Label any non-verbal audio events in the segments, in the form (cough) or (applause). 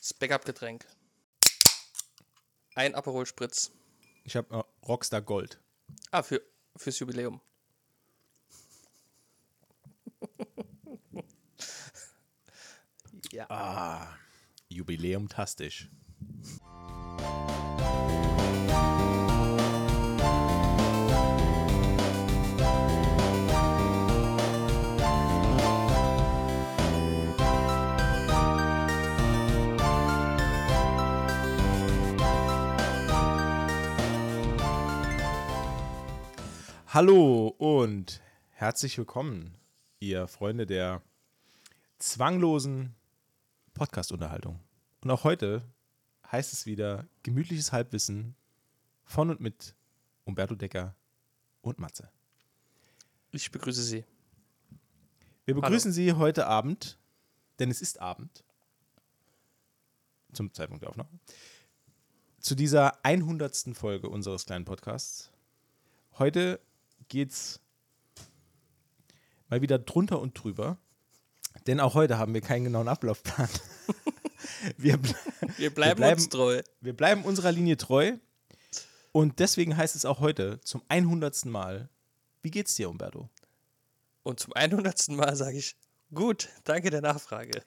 Das Backup-Getränk. Ein Aperol Spritz. Ich habe äh, Rockstar Gold. Ah, für, fürs Jubiläum. Ja. Ah, Jubiläum-tastisch. Hallo und herzlich willkommen, ihr Freunde der zwanglosen Podcast-Unterhaltung. Und auch heute heißt es wieder gemütliches Halbwissen von und mit Umberto Decker und Matze. Ich begrüße Sie. Wir begrüßen Sie heute Abend, denn es ist Abend, zum Zeitpunkt der Aufnahme, zu dieser 100. Folge unseres kleinen Podcasts. Heute geht's mal wieder drunter und drüber, denn auch heute haben wir keinen genauen Ablaufplan. (laughs) wir, ble Wir bleiben, bleiben- uns treu. wir bleiben unserer Linie treu und deswegen heißt es auch heute zum 100. Mal, wie geht's dir, Umberto? Und zum 100. Mal sage ich, gut, danke der Nachfrage.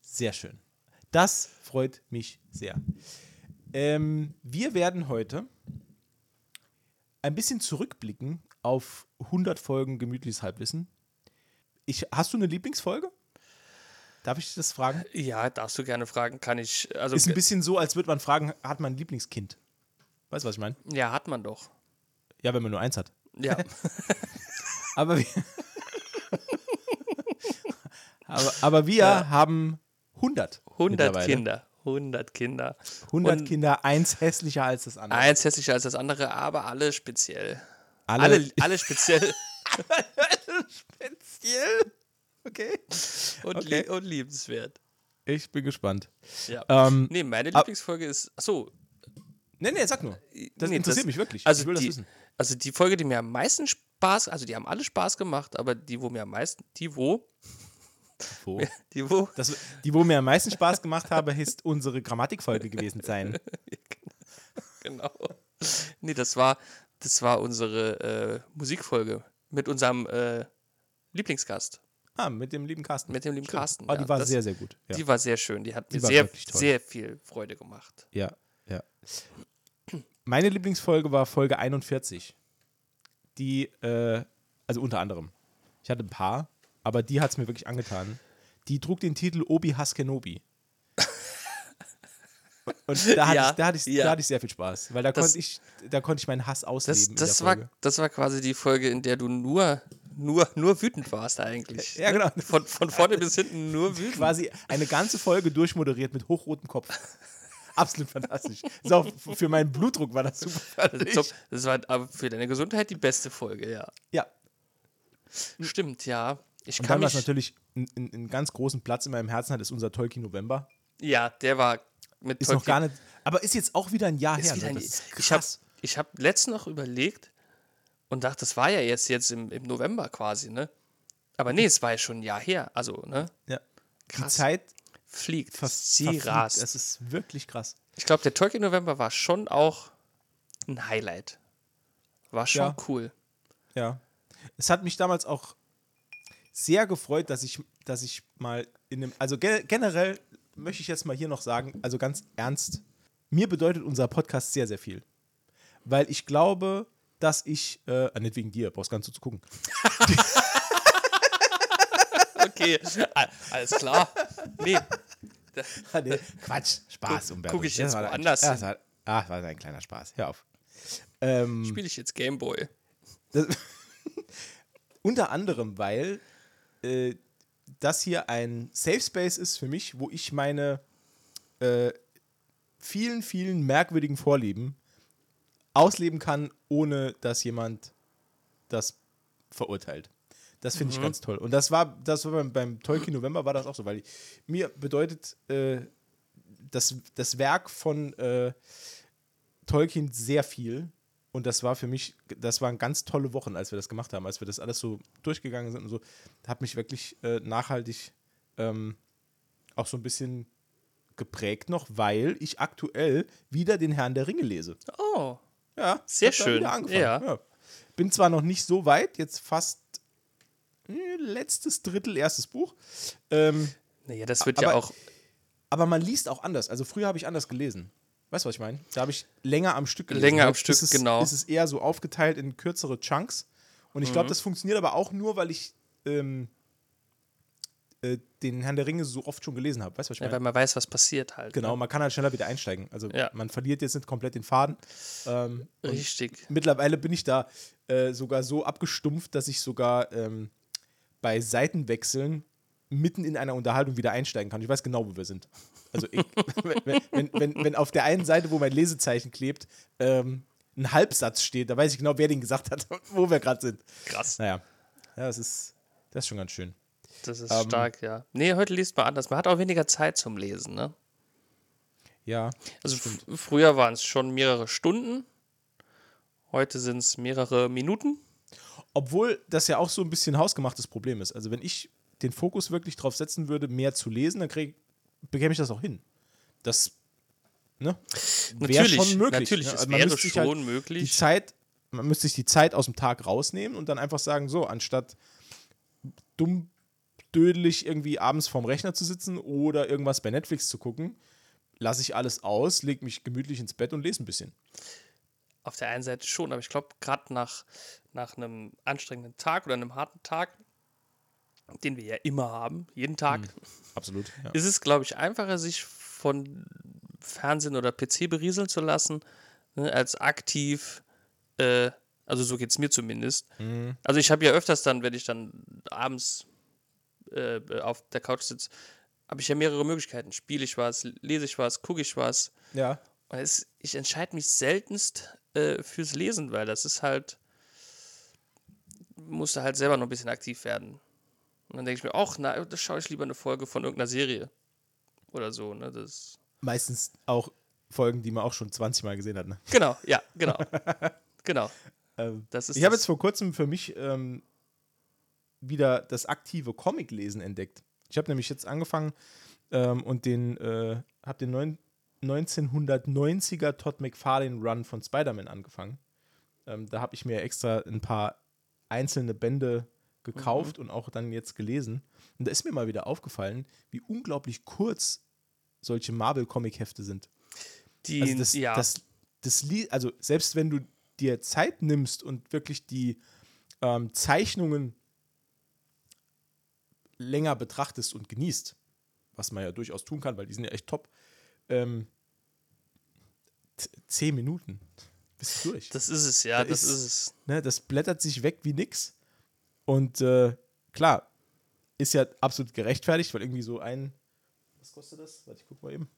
Sehr schön. Das freut mich sehr. Ähm, wir werden heute ein bisschen zurückblicken auf 100 Folgen gemütliches Halbwissen. Ich, hast du eine Lieblingsfolge? Darf ich dich das fragen? Ja, darfst du gerne fragen, kann ich. Also, Ist ein bisschen so, als würde man fragen, hat man ein Lieblingskind? Weißt du, was ich meine? ja, hat man doch. Ja, wenn man nur eins hat. Ja, (laughs) Aber wir, (laughs) aber, aber wir Ja. haben 100. 100 mittlerweile. Kinder. 100 Kinder. 100 Und Kinder, eins hässlicher als das andere. Eins hässlicher als das andere, aber alle speziell. Alle, Alle, alle speziell (laughs) speziell. Okay. und, Okay. lie und liebenswert. Ich bin gespannt. Ja. Ähm, nee, meine Lieblingsfolge ist. Achso, nee, nee, sag nur. Das nee, interessiert mich wirklich. Also ich will die, das wissen. Also die Folge, die mir am meisten Spaß, also die haben alle Spaß gemacht, aber die, wo mir am meisten, die wo, Wo? (laughs) die wo, Das, die, wo mir am meisten Spaß gemacht habe, ist unsere Grammatikfolge gewesen sein. (laughs) genau. Nee, das war, das war unsere äh, Musikfolge mit unserem äh, Lieblingsgast, Ah, mit dem lieben Carsten. mit dem lieben Stimmt. Carsten. Oh, die war das, sehr, sehr gut. Ja, Die war sehr schön, die hat Die mir sehr, sehr viel Freude gemacht. ja, ja. Meine Lieblingsfolge war Folge 41. Die, äh, also unter anderem. Ich hatte ein paar, aber die hat es mir wirklich angetan. Die trug den Titel Obi Haskenobi. Und da hatte, Ja, ich, da, hatte ich, ja. da hatte ich sehr viel Spaß, weil da Das- konnte ich, da konnte ich meinen Hass ausleben. Das, das, war, das war quasi die Folge, in der du nur, nur, nur wütend warst eigentlich. Ja, genau. Von, von vorne bis hinten nur wütend. quasi eine ganze Folge durchmoderiert mit hochrotem Kopf. (laughs) Absolut fantastisch. Auch für meinen Blutdruck war das super. das war aber für deine Gesundheit die beste Folge, ja. Ja, Stimmt, ja. Ich und kann dann, was natürlich einen einen ganz großen Platz in meinem Herzen hat, ist unser Tolkien November. Ja, der war mit Ist noch gar nicht, aber ist jetzt auch wieder ein Jahr ist her. ein, ich habe ich hab letztens noch überlegt und dachte, das war ja jetzt, jetzt im, im November quasi, ne? Aber nee, es war ja schon ein Jahr her. Also, ne? Ja. Die Krass. Zeit Fliegt. fast Sie rast. Es ist wirklich krass. Ich glaube, der Tolkien November war schon auch ein Highlight. War schon Ja. cool. Ja. Es hat mich damals auch sehr gefreut, dass ich, dass ich mal in einem, also ge generell möchte ich jetzt mal hier noch sagen, also ganz ernst, mir bedeutet unser Podcast sehr, sehr viel. Weil ich glaube, dass ich, äh, ah, nicht wegen dir, brauchst gar nicht so zu gucken. Okay, alles klar. Nee, Ah, nee, Quatsch, Spaß, Umberto. guck ich Das jetzt war ein- woanders das hin. war, ah, war ein kleiner Spaß, hör auf. Ähm, spiele ich jetzt Gameboy. Das, (laughs) unter anderem, weil äh, das hier ein Safe Space ist für mich, wo ich meine äh, vielen, vielen merkwürdigen Vorlieben ausleben kann, ohne dass jemand das verurteilt. Das finde ich ganz toll. Und das war, das war beim, beim Tolkien November war das auch so, weil mir bedeutet äh, das, das Werk von äh, Tolkien sehr viel. Und das war für mich, das waren ganz tolle Wochen, als wir das gemacht haben, als wir das alles so durchgegangen sind und so. Hat mich wirklich äh, nachhaltig ähm, auch so ein bisschen geprägt noch, weil ich aktuell wieder den Herrn der Ringe lese. Oh, Ja, Sehr schön. angefangen. Ja. Bin zwar noch nicht so weit, jetzt fast äh, letztes Drittel, erstes Buch. Ähm, naja, das wird ja auch. aber man liest auch anders. Also früher habe ich anders gelesen. Weißt du, was ich meine? Da habe ich länger am Stück gelesen. Länger am Stück, ist es, genau. Ist es eher so aufgeteilt in kürzere Chunks. Und ich Mhm. glaube, das funktioniert aber auch nur, weil ich ähm, äh, den Herrn der Ringe so oft schon gelesen habe. Weißt du, was ich Ja, meine? weil man weiß, was passiert halt. Genau, Ne? man kann halt schneller wieder einsteigen. Also Ja. man verliert jetzt nicht komplett den Faden. Ähm, Richtig. mittlerweile bin ich da äh, sogar so abgestumpft, dass ich sogar ähm, bei Seitenwechseln mitten in einer Unterhaltung wieder einsteigen kann. Ich weiß genau, wo wir sind. Also ich, (laughs) wenn, wenn, wenn, auf der einen Seite, wo mein Lesezeichen klebt, ähm, ein Halbsatz steht, da weiß ich genau, wer den gesagt hat, (laughs) wo wir gerade sind. Krass. Naja, ja, das ist, das ist schon ganz schön. Das ist Ähm, stark, ja. Nee, heute liest man anders. Man hat auch weniger Zeit zum Lesen, ne? Ja, Also f- früher waren es schon mehrere Stunden. Heute sind es mehrere Minuten. Obwohl das ja auch so ein bisschen hausgemachtes Problem ist. Also wenn ich den Fokus wirklich drauf setzen würde, mehr zu lesen, dann krieg, bekäme ich das auch hin. Das ne, wäre Natürlich, schon möglich. natürlich, ne? es Also man wäre schon halt Die möglich. Zeit, man müsste sich die Zeit aus dem Tag rausnehmen und dann einfach sagen, so, anstatt dumm dödelig irgendwie abends vorm Rechner zu sitzen oder irgendwas bei Netflix zu gucken, lasse ich alles aus, lege mich gemütlich ins Bett und lese ein bisschen. Auf der einen Seite schon, aber ich glaube, gerade nach, nach einem anstrengenden Tag oder einem harten Tag, den wir ja immer haben, jeden Tag, Absolut. Ja. ist es, glaube ich, einfacher, sich von Fernsehen oder PC berieseln zu lassen, ne, als aktiv, äh, also so geht es mir zumindest. Mhm. Also ich habe ja öfters dann, wenn ich dann abends äh, auf der Couch sitze, habe ich ja mehrere Möglichkeiten. Spiele ich was, lese ich was, gucke ich was. ja. Und es, ich entscheide mich seltenst äh, fürs Lesen, weil das ist halt, musste halt selber noch ein bisschen aktiv werden. Und dann denke ich mir, ach, na, da schaue ich lieber eine Folge von irgendeiner Serie. Oder so, ne? Das. Meistens auch Folgen, die man auch schon 20 Mal gesehen hat. Ne? Genau, ja, (laughs) genau. genau. Ähm, Das ist ich habe das- jetzt vor kurzem für mich ähm, wieder das aktive Comiclesen entdeckt. Ich habe nämlich jetzt angefangen ähm, und den äh, habe den neun, 1990er Todd McFarlane Run von Spider-Man angefangen. Ähm, da habe ich mir extra ein paar einzelne Bände gekauft und auch dann jetzt gelesen. Und da ist mir mal wieder aufgefallen, wie unglaublich kurz solche Marvel-Comic-Hefte sind. Die, Also das, ja, das, das Lied, also selbst wenn du dir Zeit nimmst und wirklich die ähm, Zeichnungen länger betrachtest und genießt, was man ja durchaus tun kann, weil die sind ja echt top, ähm, zehn Minuten bist du durch. das ist es, ja, da das ist- ist es. ne, das blättert sich weg wie nix. Und äh, klar, ist ja absolut gerechtfertigt, weil irgendwie so ein, was kostet das? Warte, ich guck mal eben.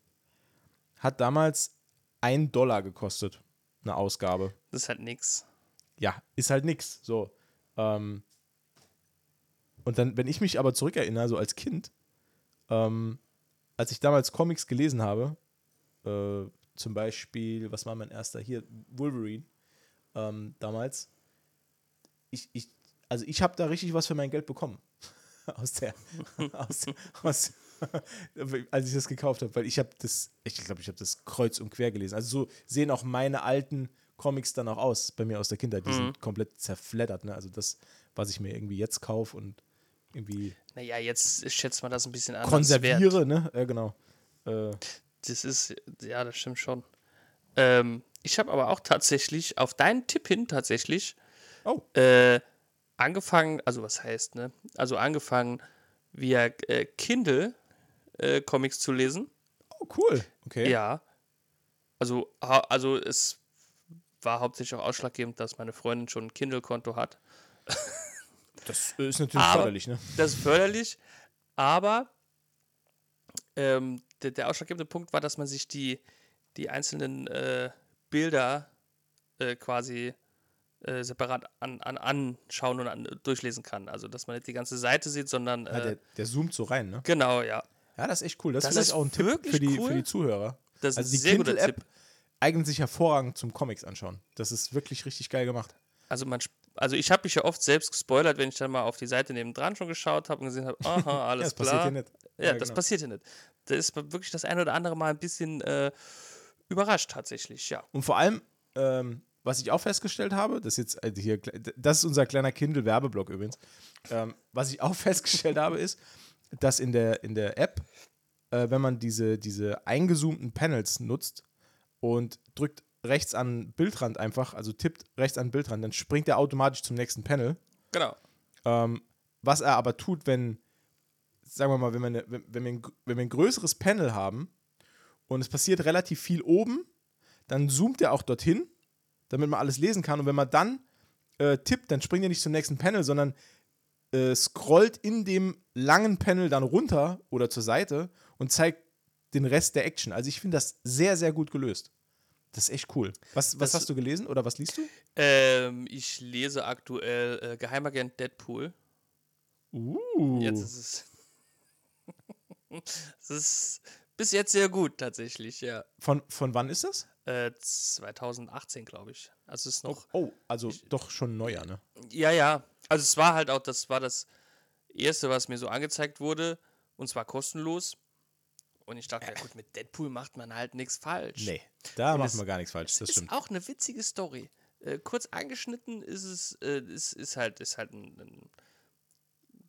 Hat damals ein Dollar gekostet, eine Ausgabe. Das ist halt nix. Ja, ist halt nix. So. Ähm, und dann, wenn ich mich aber zurückerinnere, so als Kind, ähm, als ich damals Comics gelesen habe, äh, zum Beispiel, was war mein erster hier? Wolverine, ähm, damals. Ich, ich, also ich habe da richtig was für mein Geld bekommen. (laughs) aus der, (laughs) aus, aus, (laughs) als ich das gekauft habe, weil ich habe das, ich glaube, ich habe das kreuz und quer gelesen. Also so sehen auch meine alten Comics dann auch aus, bei mir aus der Kindheit. Die sind komplett zerfleddert. Ne? Also das, was ich mir irgendwie jetzt kaufe und irgendwie Naja, jetzt schätzt man das ein bisschen anders wert. konserviere, ne? Ja, genau. Äh, Das ist, ja, das stimmt schon. Ähm, ich habe aber auch tatsächlich, auf deinen Tipp hin tatsächlich, oh, äh, angefangen, also was heißt, ne? Also angefangen, via äh, Kindle äh, Comics zu lesen. oh, cool. Okay. Ja. Also, also es war hauptsächlich auch ausschlaggebend, dass meine Freundin schon ein Kindle-Konto hat. Das äh, ist natürlich Aber- förderlich, ne? Das ist förderlich, aber ähm, der, der ausschlaggebende Punkt war, dass man sich die, die einzelnen äh, Bilder äh, quasi äh, separat an, an, anschauen und an, durchlesen kann. Also, dass man nicht die ganze Seite sieht, sondern. Ja, Äh, der, der zoomt so rein, ne? genau, ja. Ja, das ist echt cool. Das, Das ist auch ein Tipp für die, cool. für die Zuhörer. Das ist Also ein die sehr guter Kindle-App Tipp. eignet sich hervorragend zum Comics anschauen. Das ist wirklich richtig geil gemacht. Also, man, also ich habe mich ja oft selbst gespoilert, wenn ich dann mal auf die Seite nebendran schon geschaut habe und gesehen habe, (laughs) aha, Ja, alles das passiert klar. hier nicht. Ja, Ja, das genau. passiert ja nicht. Da ist wirklich das eine oder andere Mal ein bisschen äh, überrascht tatsächlich, ja. Und vor allem, ähm, was ich auch festgestellt habe, das ist jetzt äh, hier, das ist unser kleiner Kindle-Werbeblock übrigens. Ähm, was ich auch (laughs) festgestellt habe, ist, dass in der, in der App, äh, wenn man diese, diese eingezoomten Panels nutzt und drückt rechts an Bildrand einfach, also tippt rechts an Bildrand, dann springt er automatisch zum nächsten Panel. Genau. Ähm, was er aber tut, wenn, sagen wir mal, wenn wir, eine, wenn, wenn, wir ein, wenn wir ein größeres Panel haben und es passiert relativ viel oben, dann zoomt er auch dorthin, damit man alles lesen kann. Und wenn man dann äh, tippt, dann springt er nicht zum nächsten Panel, sondern äh, scrollt in dem langen Panel dann runter oder zur Seite und zeigt den Rest der Action. Also ich finde das sehr, sehr gut gelöst. Das ist echt cool. Was, was Das- hast du gelesen oder was liest du? Ähm, ich lese aktuell äh, Geheimagent Deadpool. Uh. Jetzt ist es. (laughs) es ist bis jetzt sehr gut tatsächlich, ja. Von, von wann ist das? Äh, 2018, glaube ich. Also es ist noch. Oh, also doch schon neuer, ne? Ja, ja. Also es war halt auch, das war das erste, was mir so angezeigt wurde. Und zwar kostenlos. Und ich dachte, ja gut, mit Deadpool macht man halt nichts falsch. Nee, da Und macht es- man gar nichts falsch, das ist stimmt. auch eine witzige Story. Äh, kurz angeschnitten ist es, äh, ist, ist halt, ist halt ein, ein,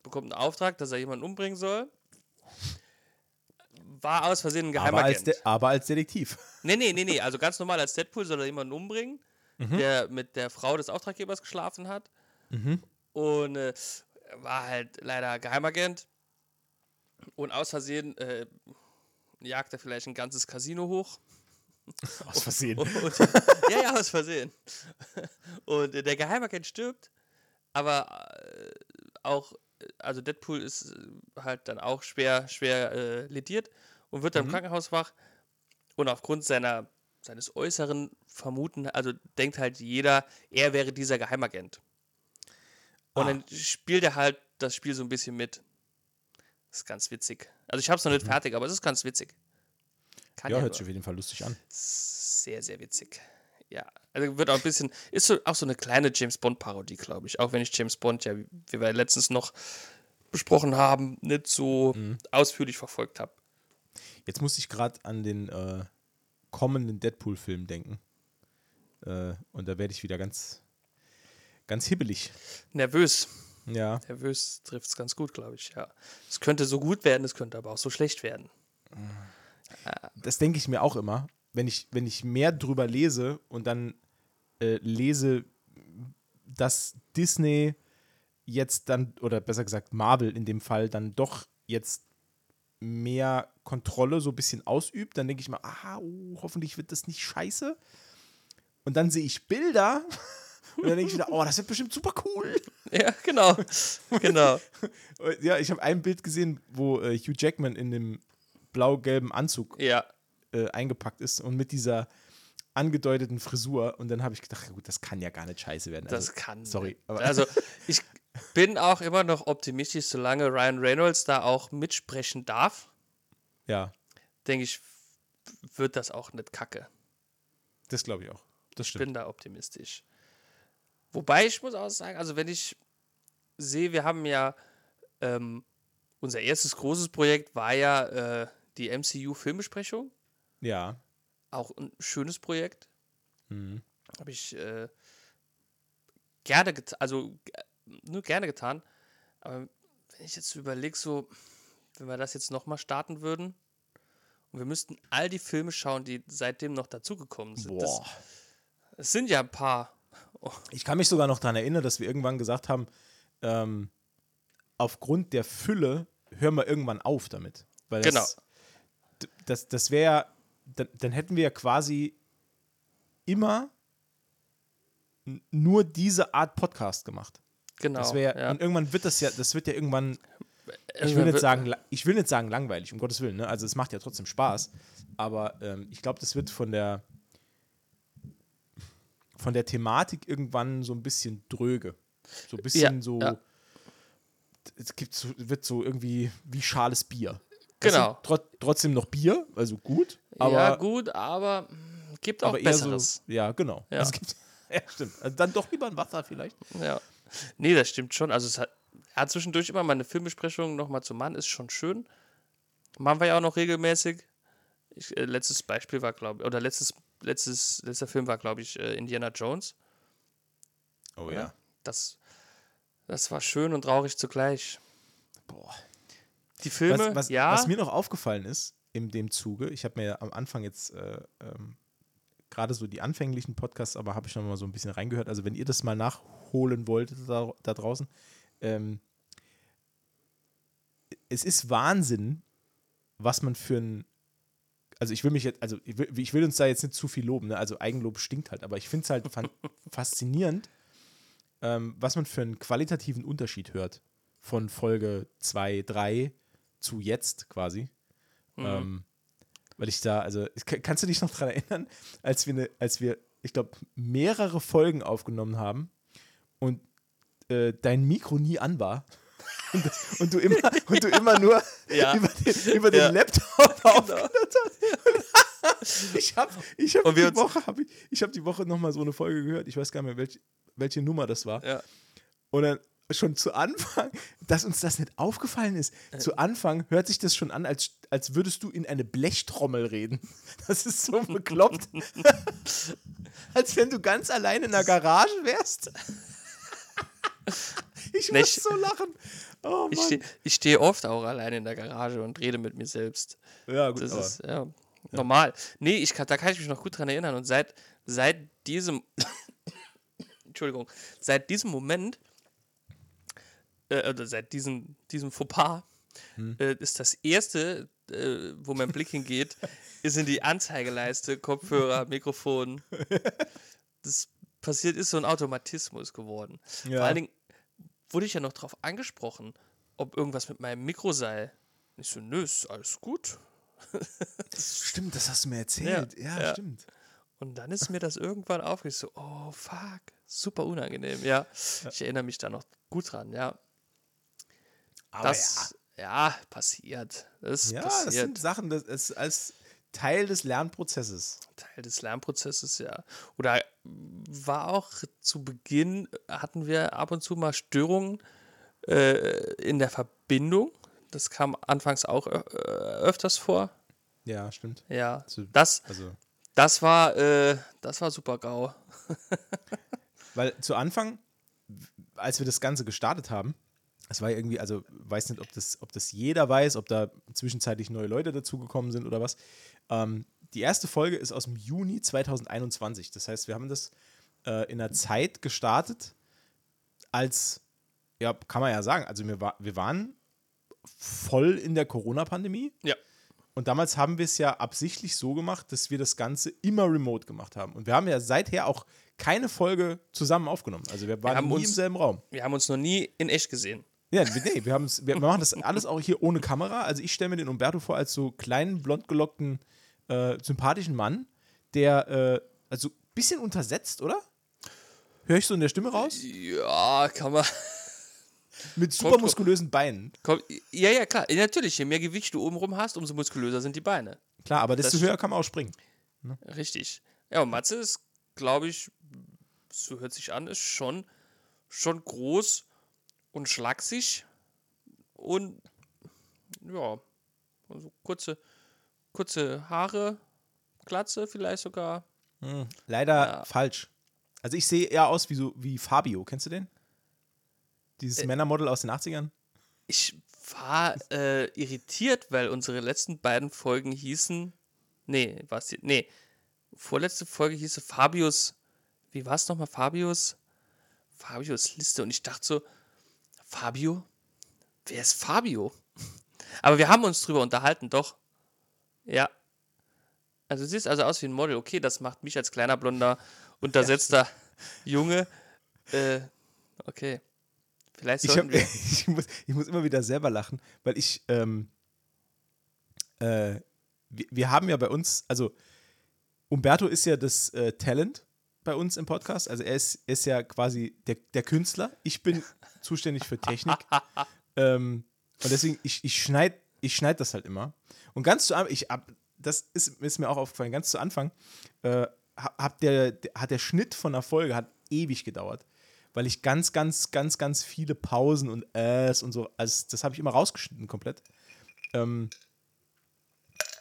bekommt einen Auftrag, dass er jemanden umbringen soll. War aus Versehen ein Aber als, Geheimagent. De aber als Detektiv. (laughs) Nee, nee, nee, nee. Also ganz normal als Deadpool soll er jemanden umbringen, Mhm. der mit der Frau des Auftraggebers geschlafen hat. Und äh, war halt leider Geheimagent. Und aus Versehen äh, jagt er vielleicht ein ganzes Casino hoch. (laughs) Aus Versehen. Und, und, ja, ja, aus Versehen. (laughs) Und äh, der Geheimagent stirbt, aber äh, auch, also Deadpool ist äh, halt dann auch schwer, schwer äh, lediert und wird dann im Krankenhaus wach. Und aufgrund seiner, seines äußeren Vermuten, also denkt halt jeder, er wäre dieser Geheimagent. Und Ah. dann spielt er halt das Spiel so ein bisschen mit. Das ist ganz witzig. Also ich habe es noch nicht fertig, aber es ist ganz witzig. Kann Ja, ja hört sich auf jeden Fall lustig an. Sehr, sehr witzig. Ja, also wird auch ein bisschen, ist so, auch so eine kleine James Bond-Parodie, glaube ich. Auch wenn ich James Bond ja, wie wir letztens noch besprochen haben, nicht so ausführlich verfolgt habe. Jetzt muss ich gerade an den äh, kommenden Deadpool-Film denken. Äh, und da werde ich wieder ganz, ganz hibbelig. Nervös. Ja. Nervös trifft es ganz gut, glaube ich, ja. Es könnte so gut werden, es könnte aber auch so schlecht werden. Das denke ich mir auch immer. Wenn ich, wenn ich mehr drüber lese und dann äh, lese, dass Disney jetzt dann, oder besser gesagt Marvel in dem Fall, dann doch jetzt mehr Kontrolle so ein bisschen ausübt, dann denke ich mir, ah, oh, hoffentlich wird das nicht scheiße. Und dann sehe ich Bilder (laughs) und dann denke ich wieder, oh, das wird bestimmt super cool. Ja, genau. genau. (laughs) Ja, ich habe ein Bild gesehen, wo äh, Hugh Jackman in dem blau-gelben Anzug Ja, äh, eingepackt ist und mit dieser angedeuteten Frisur. Und dann habe ich gedacht, gut, das kann ja gar nicht scheiße werden. das Also, kann. sorry, aber- also, (laughs) ich bin auch immer noch optimistisch, solange Ryan Reynolds da auch mitsprechen darf, ja, denke ich, wird das auch nicht kacke. das glaube ich auch. Das Ich stimmt. bin da optimistisch. Wobei ich muss auch sagen, also wenn ich sehe, wir haben ja ähm, unser erstes großes Projekt war ja äh, die MCU-Filmbesprechung. Ja. Auch ein schönes Projekt. Mhm. Habe ich äh, gerne getan, also äh, nur gerne getan. Aber wenn ich jetzt überlege, so, wenn wir das jetzt nochmal starten würden und wir müssten all die Filme schauen, die seitdem noch dazugekommen sind. Das, Boah. es sind ja ein paar. Ich kann mich sogar noch daran erinnern, dass wir irgendwann gesagt haben, ähm, aufgrund der Fülle hören wir irgendwann auf damit. Weil das, Genau. d- Das, das wäre, dann, dann hätten wir ja quasi immer nur diese Art Podcast gemacht. Genau. Das wäre ja. und irgendwann wird das ja, das wird ja irgendwann, ich will nicht sagen, ich will nicht sagen langweilig, um Gottes Willen, ne? Also es macht ja trotzdem Spaß, aber ähm, ich glaube, das wird von der von der Thematik irgendwann so ein bisschen dröge. So ein bisschen Ja, so, ja. es gibt so, wird so irgendwie wie schales Bier. Genau. Das sind tro trotzdem noch Bier, also gut, aber, ja, gut, aber gibt auch aber Besseres. so, ja, genau. Ja. Also es gibt, (laughs) ja, stimmt. Also dann doch lieber ein Wasser vielleicht. Ja. Nee, das stimmt schon. Also es hat, ja, zwischendurch immer mal eine Filmbesprechung nochmal zu machen, ist schon schön. Machen wir ja auch noch regelmäßig. Ich, äh, letztes Beispiel war, glaube ich, oder letztes, letztes, letzter Film war, glaube ich, äh, Indiana Jones. Oh ja. Das, das war schön und traurig zugleich. Boah. Die Filme, Was, was, ja. was mir noch aufgefallen ist in dem Zuge, ich habe mir ja am Anfang jetzt äh, ähm, gerade so die anfänglichen Podcasts, aber habe ich noch mal so ein bisschen reingehört. Also wenn ihr das mal nachholen wollt da, da draußen, ähm, es ist Wahnsinn, was man für ein also ich will mich jetzt, also ich will, ich will uns da jetzt nicht zu viel loben, ne? also Eigenlob stinkt halt, aber ich finde es halt (laughs) faszinierend, ähm, was man für einen qualitativen Unterschied hört von Folge 2, 3 zu jetzt quasi. Mhm. Ähm, weil ich da, also kannst du dich noch daran erinnern, als wir, ne, als wir, ich glaube, mehrere Folgen aufgenommen haben und äh, dein Mikro nie an war (laughs) und, das, und, du, immer, (laughs) und du immer nur Ja. (laughs) über den, über den Ja. Genau. Laptop aufgenommen hast. ich habe ich hab die Woche, hab ich, ich hab die Woche nochmal so eine Folge gehört, ich weiß gar nicht mehr, welche, welche Nummer das war. ja. Und dann schon zu Anfang, (laughs) dass uns das nicht aufgefallen ist. Äh. Zu Anfang hört sich das schon an, als, als würdest du in eine Blechtrommel reden. (laughs) Das ist so bekloppt. (laughs) als wenn du ganz allein in der Garage wärst. Ich muss so lachen. Oh Ich stehe steh oft auch alleine in der Garage und rede mit mir selbst. ja, gut, Das ist ja, normal. Nee, ich kann, da kann ich mich noch gut dran erinnern. Und seit, seit diesem (coughs) Entschuldigung, seit diesem Moment, äh, oder seit diesem, diesem Fauxpas, Hm. äh, ist das erste, äh, wo mein Blick hingeht, (laughs) ist in die Anzeigeleiste, Kopfhörer, Mikrofon. Das passiert, ist so ein Automatismus geworden. Ja. Vor allen Dingen wurde ich ja noch darauf angesprochen, ob irgendwas mit meinem Mikro sei. Ich so, nö, ist alles gut. (laughs) Stimmt, das hast du mir erzählt. Ja, ja. stimmt. Und dann ist mir das irgendwann aufgefallen, so, oh fuck, super unangenehm. Ja, ich erinnere mich da noch gut dran, ja. Aber Das, ja. passiert. Das ja, ja das passiert. sind Sachen, das ist als Teil des Lernprozesses. Teil des Lernprozesses, ja. Oder war auch zu Beginn, hatten wir ab und zu mal Störungen äh, in der Verbindung. Das kam anfangs auch öfters vor. Ja, stimmt. Ja, das, Also, das war, äh, das war super GAU. (laughs) weil zu Anfang, als wir das Ganze gestartet haben, es war irgendwie, also weiß nicht, ob das, ob das jeder weiß, ob da zwischenzeitlich neue Leute dazugekommen sind oder was. Ähm, die erste Folge ist aus dem Juni 2021. Das heißt, wir haben das äh, in einer Zeit gestartet, als, ja, kann man ja sagen, also wir, war, wir waren voll in der Corona-Pandemie. Ja. Und damals haben wir es ja absichtlich so gemacht, dass wir das Ganze immer remote gemacht haben. Und wir haben ja seither auch keine Folge zusammen aufgenommen. Also wir waren haben nie uns- im selben Raum. Wir haben uns noch nie in echt gesehen. Ja, wir- nee, wir, wir machen das alles auch hier ohne Kamera. Also ich stelle mir den Umberto vor als so kleinen, blond gelockten, äh, sympathischen Mann, der äh, also ein bisschen untersetzt, oder? Höre ich so in der Stimme raus? Ja, kann man. Mit super Kommt- muskulösen Beinen. Komm, ja, ja, klar. Natürlich, je mehr Gewicht du oben rum hast, umso muskulöser sind die Beine. Klar, aber desto Das- höher kann man auch springen. Richtig. Ja, und Matze ist, glaube ich, so hört sich an, ist schon, schon groß und schlaksig und ja, also kurze, kurze Haare, Glatze vielleicht sogar. Leider Ja. falsch. Also ich sehe eher aus wie so wie Fabio. Kennst du den? Dieses Männermodel aus den 80ern? Ich war äh, irritiert, weil unsere letzten beiden Folgen hießen. Nee, was Nee. Vorletzte Folge hieß Fabius. Wie war es nochmal? Fabius? Fabius Liste. Und ich dachte so, Fabio? Wer ist Fabio? Aber wir haben uns drüber unterhalten, doch. Ja. Also du siehst also aus wie ein Model. Okay, das macht mich als kleiner blonder, untersetzter Junge. Äh, okay. Vielleicht Ich, sollten hab, wir. (laughs) ich, muss, ich muss immer wieder selber lachen, weil ich, ähm, äh, wir, wir haben ja bei uns, also Umberto ist ja das äh, Talent bei uns im Podcast, also er ist, ist ja quasi der, der Künstler, ich bin (laughs) zuständig für Technik (laughs) ähm, und deswegen, ich, ich schneide ich schneid das halt immer und ganz zu Anfang, ich das ist, ist mir auch aufgefallen, ganz zu Anfang äh, ha- hab der, der, hat der Schnitt von der Folge hat ewig gedauert weil ich ganz, ganz, ganz, ganz viele Pausen und Äs und so, also das habe ich immer rausgeschnitten komplett. Ähm,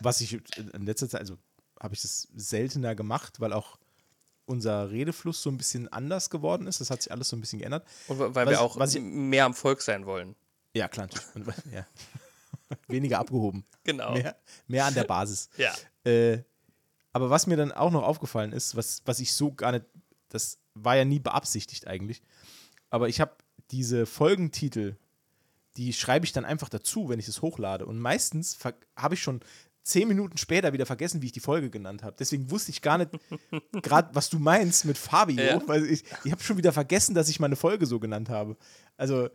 was ich in letzter Zeit, also habe ich das seltener gemacht, weil auch unser Redefluss so ein bisschen anders geworden ist. Das hat sich alles so ein bisschen geändert. Und weil Was- wir auch ich- mehr am Volk sein wollen. Ja, klar. Und, ja. (laughs) Weniger abgehoben. Genau. Mehr, mehr an der Basis. (laughs) Ja. Äh, aber was mir dann auch noch aufgefallen ist, was, was ich so gar nicht, das war ja nie beabsichtigt eigentlich, aber ich habe diese Folgentitel, die schreibe ich dann einfach dazu, wenn ich es hochlade. Und meistens habe ich schon zehn Minuten später wieder vergessen, wie ich die Folge genannt habe. Deswegen wusste ich gar nicht gerade, was du meinst mit Fabio, Ja. weil ich, ich habe schon wieder vergessen, dass ich meine Folge so genannt habe. Also,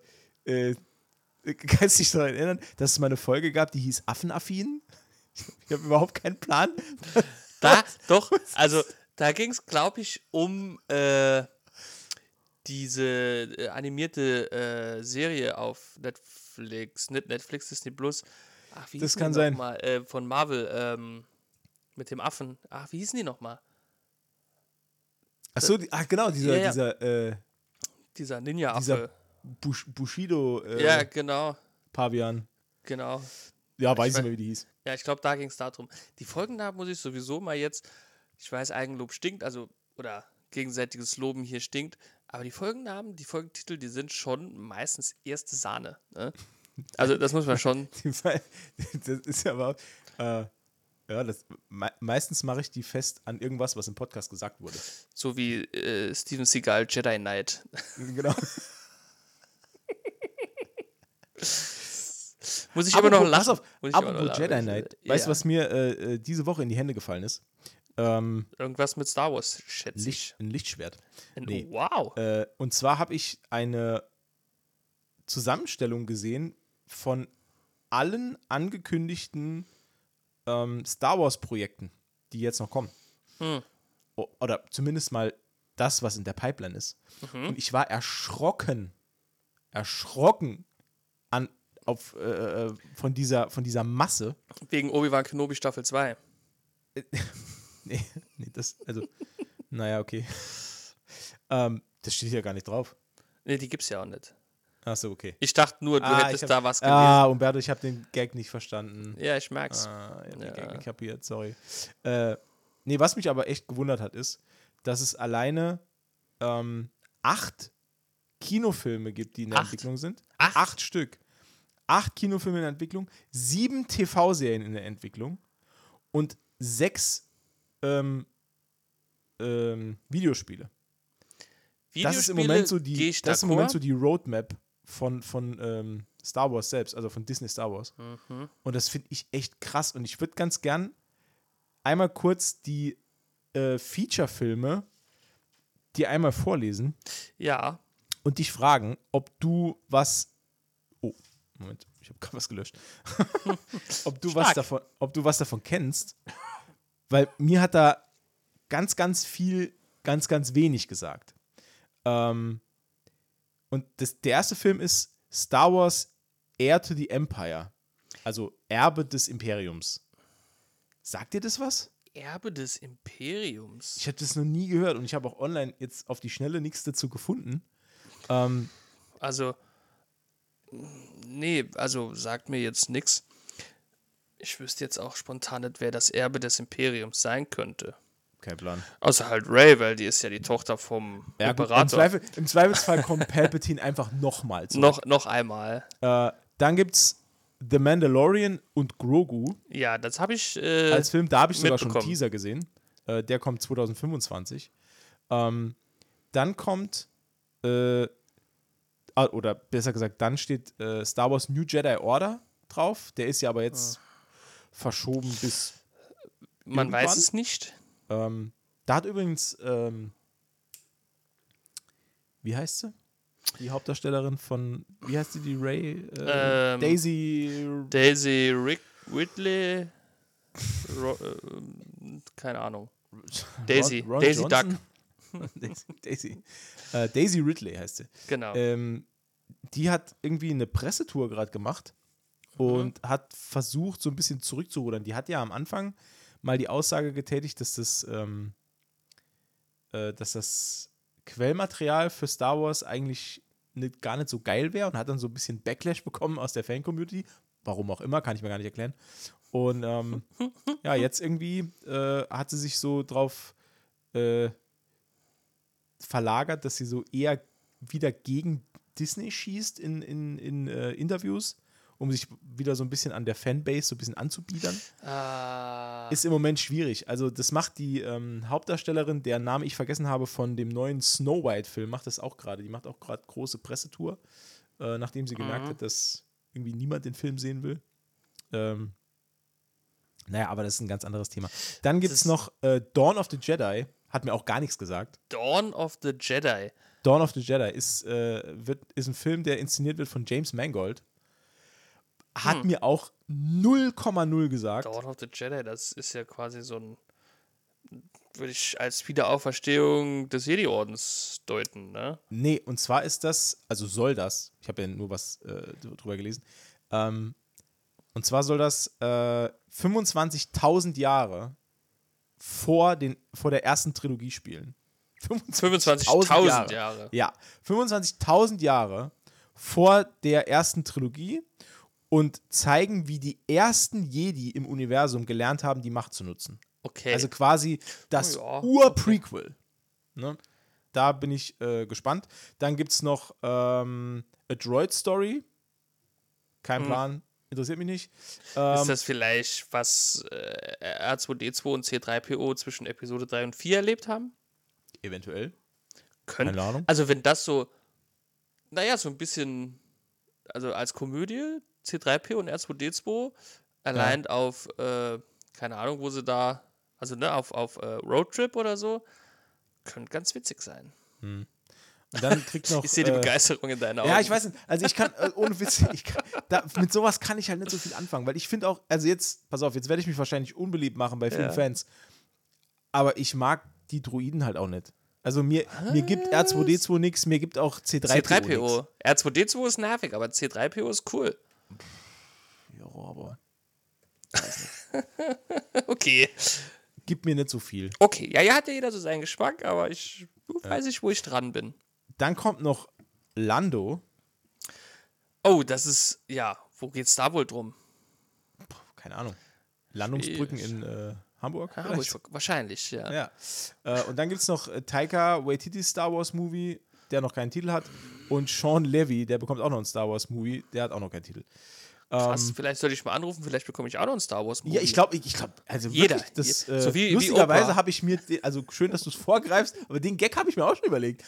äh, kannst dich daran erinnern, dass es mal eine Folge gab, die hieß Affenaffin? Ich habe überhaupt keinen Plan. Da, (laughs) doch, also da ging es, glaube ich, um äh, diese äh, animierte äh, Serie auf Netflix, nicht Netflix, Disney Plus. Ach, wie Das hießen kann die sein. Mal? Äh, von Marvel, ähm, mit dem Affen. Ach, wie hießen die nochmal? Ach so, die, ach genau, dieser, Ja, ja. dieser äh, Dieser Ninja-Affe. Dieser Bush, Bushido äh, ja, genau, Pavian. genau. Ja, weiß ich nicht mehr, wie die hieß. Ja, ich glaube, da ging es darum. Die Folgennamen muss ich sowieso mal jetzt, ich weiß, Eigenlob stinkt, also, oder gegenseitiges Loben hier stinkt, aber die Folgennamen, die Folgentitel, die sind schon meistens erste Sahne. Ne? Also, das muss man schon. (laughs) das ist ja aber. Äh, ja, das, me meistens mache ich die fest an irgendwas, was im Podcast gesagt wurde. So wie äh, Steven Seagal Jedi Knight. (laughs) genau. (laughs) Muss ich immer noch lachen. Pass auf, apropos. Jedi Knight. Weißt du, was mir äh, äh, diese Woche in die Hände gefallen ist? Ähm, Irgendwas mit Star Wars, schätze ich. Licht, ein Lichtschwert. Ein- nee. Wow. Äh, und zwar habe ich eine Zusammenstellung gesehen von allen angekündigten ähm, Star Wars-Projekten, die jetzt noch kommen. Hm. Oder zumindest mal das, was in der Pipeline ist. Mhm. Und ich war erschrocken, erschrocken an, auf, äh, äh, von, dieser, von dieser Masse. Wegen Obi-Wan Kenobi Staffel 2. (laughs) Nee, nee das, also, naja, okay. (laughs) ähm, das steht ja gar nicht drauf. Nee, die gibt's ja auch nicht. Achso, okay. Ich dachte nur, du Ah, hättest ich da hab- was gelesen. Ah, Umberto, ich habe den Gag nicht verstanden. Ja, ich merk's. Ah, ich habe den Ja. Gag nicht kapiert, sorry. Äh, nee, was mich aber echt gewundert hat, ist, dass es alleine ähm, acht Kinofilme gibt, die in der Acht? Entwicklung sind. Acht? Stück. Acht Kinofilme in der Entwicklung, sieben TV-Serien in der Entwicklung und sechs ähm, ähm, Videospiele. Das ist im Moment so die, ich das ist im Moment so die Roadmap von, von ähm, Star Wars selbst, also von Disney Star Wars. Mhm. Und das finde ich echt krass. Und ich würde ganz gern einmal kurz die äh, Feature-Filme dir einmal vorlesen Ja, und dich fragen, ob du was. Oh, Moment, ich habe gerade was gelöscht. (laughs) ob, du was davon, ob du was davon kennst. Weil mir hat da ganz, ganz viel, ganz, ganz wenig gesagt. Ähm, und das, der erste Film ist Star Wars Heir to the Empire. Also Erbe des Imperiums. Sagt dir das was? Erbe des Imperiums. Ich habe das noch nie gehört und ich habe auch online jetzt auf die Schnelle nichts dazu gefunden. Ähm, Also, nee, also sagt mir jetzt nichts. Ich wüsste jetzt auch spontan nicht, wer das Erbe des Imperiums sein könnte. Kein Plan. Außer halt Ray, weil die ist ja die Tochter vom Ja, gut, im, Imperator. Zweifel, Im Zweifelsfall kommt Palpatine einfach nochmal zurück. noch, noch einmal. Äh, dann gibt's The Mandalorian und Grogu Ja, das habe ich. Äh, als Film. Da habe ich sogar schon einen. Teaser gesehen. Äh, der kommt 2025. Ähm, dann kommt, äh, ah, oder besser gesagt, dann steht äh, Star Wars New Jedi Order drauf. Der ist ja aber jetzt verschoben bis man weiß irgendwann? es nicht. Ähm, da hat übrigens, ähm, wie heißt sie? Die Hauptdarstellerin von, wie heißt sie, die Ray? Äh, Ähm, Daisy. Daisy Rick Ridley. Ro äh, keine Ahnung. Daisy. Ron, Ron Daisy Johnson? (laughs) Daisy. Daisy. Äh, Daisy Ridley heißt sie. Genau. Ähm, die hat irgendwie eine Pressetour gerade gemacht und hat versucht, so ein bisschen zurückzurudern. Die hat ja am Anfang mal die Aussage getätigt, dass das, ähm, äh, dass das Quellmaterial für Star Wars eigentlich nicht, gar nicht so geil wäre und hat dann so ein bisschen Backlash bekommen aus der Fan-Community. Warum auch immer, kann ich mir gar nicht erklären. Und ähm, (laughs) ja, jetzt irgendwie äh, hat sie sich so drauf äh, verlagert, dass sie so eher wieder gegen Disney schießt in, in, in äh, Interviews, um sich wieder so ein bisschen an der Fanbase so ein bisschen anzubiedern. Ah, Ist im Moment schwierig. Also, das macht die ähm, Hauptdarstellerin, deren Name ich vergessen habe, von dem neuen Snow White-Film, macht das auch gerade. Die macht auch gerade große Pressetour, äh, nachdem sie gemerkt Mhm. hat, dass irgendwie niemand den Film sehen will. Ähm, naja, aber das ist ein ganz anderes Thema. Dann gibt es noch äh, Dawn of the Jedi, hat mir auch gar nichts gesagt. Dawn of the Jedi. Dawn of the Jedi ist, äh, wird, ist ein Film, der inszeniert wird von James Mangold. Hat Hm. mir auch 0,0 gesagt. Dawn of the Jedi, das ist ja quasi so ein, würde ich als Wiederauferstehung des Jedi-Ordens deuten, ne? Nee, und zwar ist das, also soll das, ich habe ja nur was äh, drüber gelesen, ähm, und zwar soll das äh, 25.000 Jahre vor, den, vor der ersten Trilogie spielen. 25.000 Jahre. Ja, 25.000 Jahre vor der ersten Trilogie und zeigen, wie die ersten Jedi im Universum gelernt haben, die Macht zu nutzen. Okay. Also quasi das Oh ja, Ur-Prequel. Ne? Da bin ich äh, gespannt. Dann gibt es noch ähm, A Droid Story. Kein Hm. Plan, interessiert mich nicht. ist Ähm, das vielleicht, was äh, R2D2 und C3PO zwischen Episode 3 und 4 erlebt haben? eventuell. Können. Keine Ahnung. Also wenn das so, naja, so ein bisschen, also als Komödie, C3P und R2D2, allein auf, äh, keine Ahnung, wo sie da, also ne, auf, auf äh, Roadtrip oder so, könnte ganz witzig sein. Und dann kriegt noch. (laughs) Ich sehe die äh, Begeisterung in deinen Augen. Ja, ich weiß nicht. Also ich kann, äh, ohne Witz, (laughs) ich kann, da, mit sowas kann ich halt nicht so viel anfangen, weil ich finde auch, also jetzt, pass auf, jetzt werde ich mich wahrscheinlich unbeliebt machen bei vielen Ja. Fans, aber ich mag die Druiden halt auch nicht. Also mir, mir gibt R2D2 nichts, mir gibt auch C3PO, nix. C3PO. R2D2 ist nervig, aber C3PO ist cool. Ja, aber (laughs) Okay. gibt mir nicht so viel. Okay, ja, ja, hat ja jeder so seinen Geschmack, aber ich weiß nicht, wo ich dran bin. Dann kommt noch Lando. Oh, das ist, ja, wo geht's da wohl drum? Keine Ahnung. Landungsbrücken Schwierig. in äh, Hamburg? Ich, wahrscheinlich, ja. Ja. Äh, und dann gibt es noch äh, Taika Waititi Star Wars Movie, der noch keinen Titel hat. Und Sean Levy, der bekommt auch noch einen Star Wars Movie, der hat auch noch keinen Titel. Krass, vielleicht sollte ich mal anrufen, vielleicht bekomme ich auch noch einen Star Wars Movie. Ja, ich glaube, ich glaube, also Jeder. wirklich, das, Je- äh, so wie- wie lustigerweise habe ich mir, den, also schön, dass du es vorgreifst, aber den Gag habe ich mir auch schon überlegt.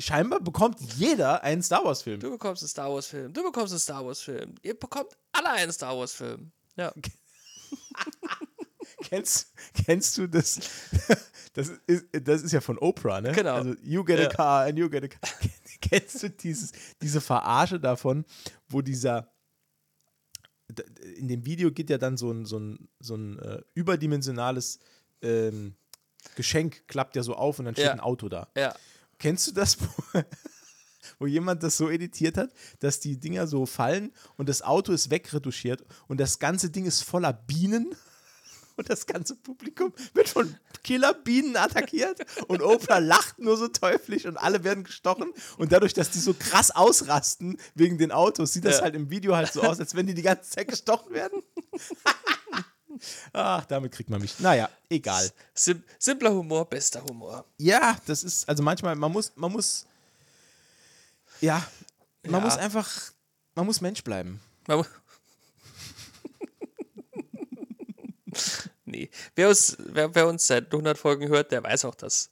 Scheinbar bekommt jeder einen Star Wars Film. Du bekommst einen Star Wars Film, du bekommst einen Star Wars Film, ihr bekommt alle einen Star Wars Film. Ja. (laughs) Kennst, kennst du das? (laughs) Das ist, das ist ja von Oprah, ne? Genau. Also, you get a Ja. car and you get a car. (laughs) Kennst du dieses, diese Verarsche davon, wo dieser. In dem Video geht ja dann so ein, so ein, so ein äh, überdimensionales ähm, Geschenk, klappt ja so auf und dann steht Ja. ein Auto da. Ja. Kennst du das, wo, (laughs) wo jemand das so editiert hat, dass die Dinger so fallen und das Auto ist wegretuschiert und das ganze Ding ist voller Bienen und das ganze Publikum wird von Killerbienen attackiert und Oprah lacht nur so teuflisch und alle werden gestochen und dadurch, dass die so krass ausrasten wegen den Autos, sieht das Ja. halt im Video halt so aus, als wenn die die ganze Zeit gestochen werden. Ach, damit kriegt man mich. Naja, egal. Sim simpler Humor, bester Humor. Ja, das ist, also manchmal, man muss, man muss, ja, man Ja. muss einfach, man muss Mensch bleiben. Man nee. Wer uns, wer, wer uns seit 100 Folgen hört, der weiß auch das.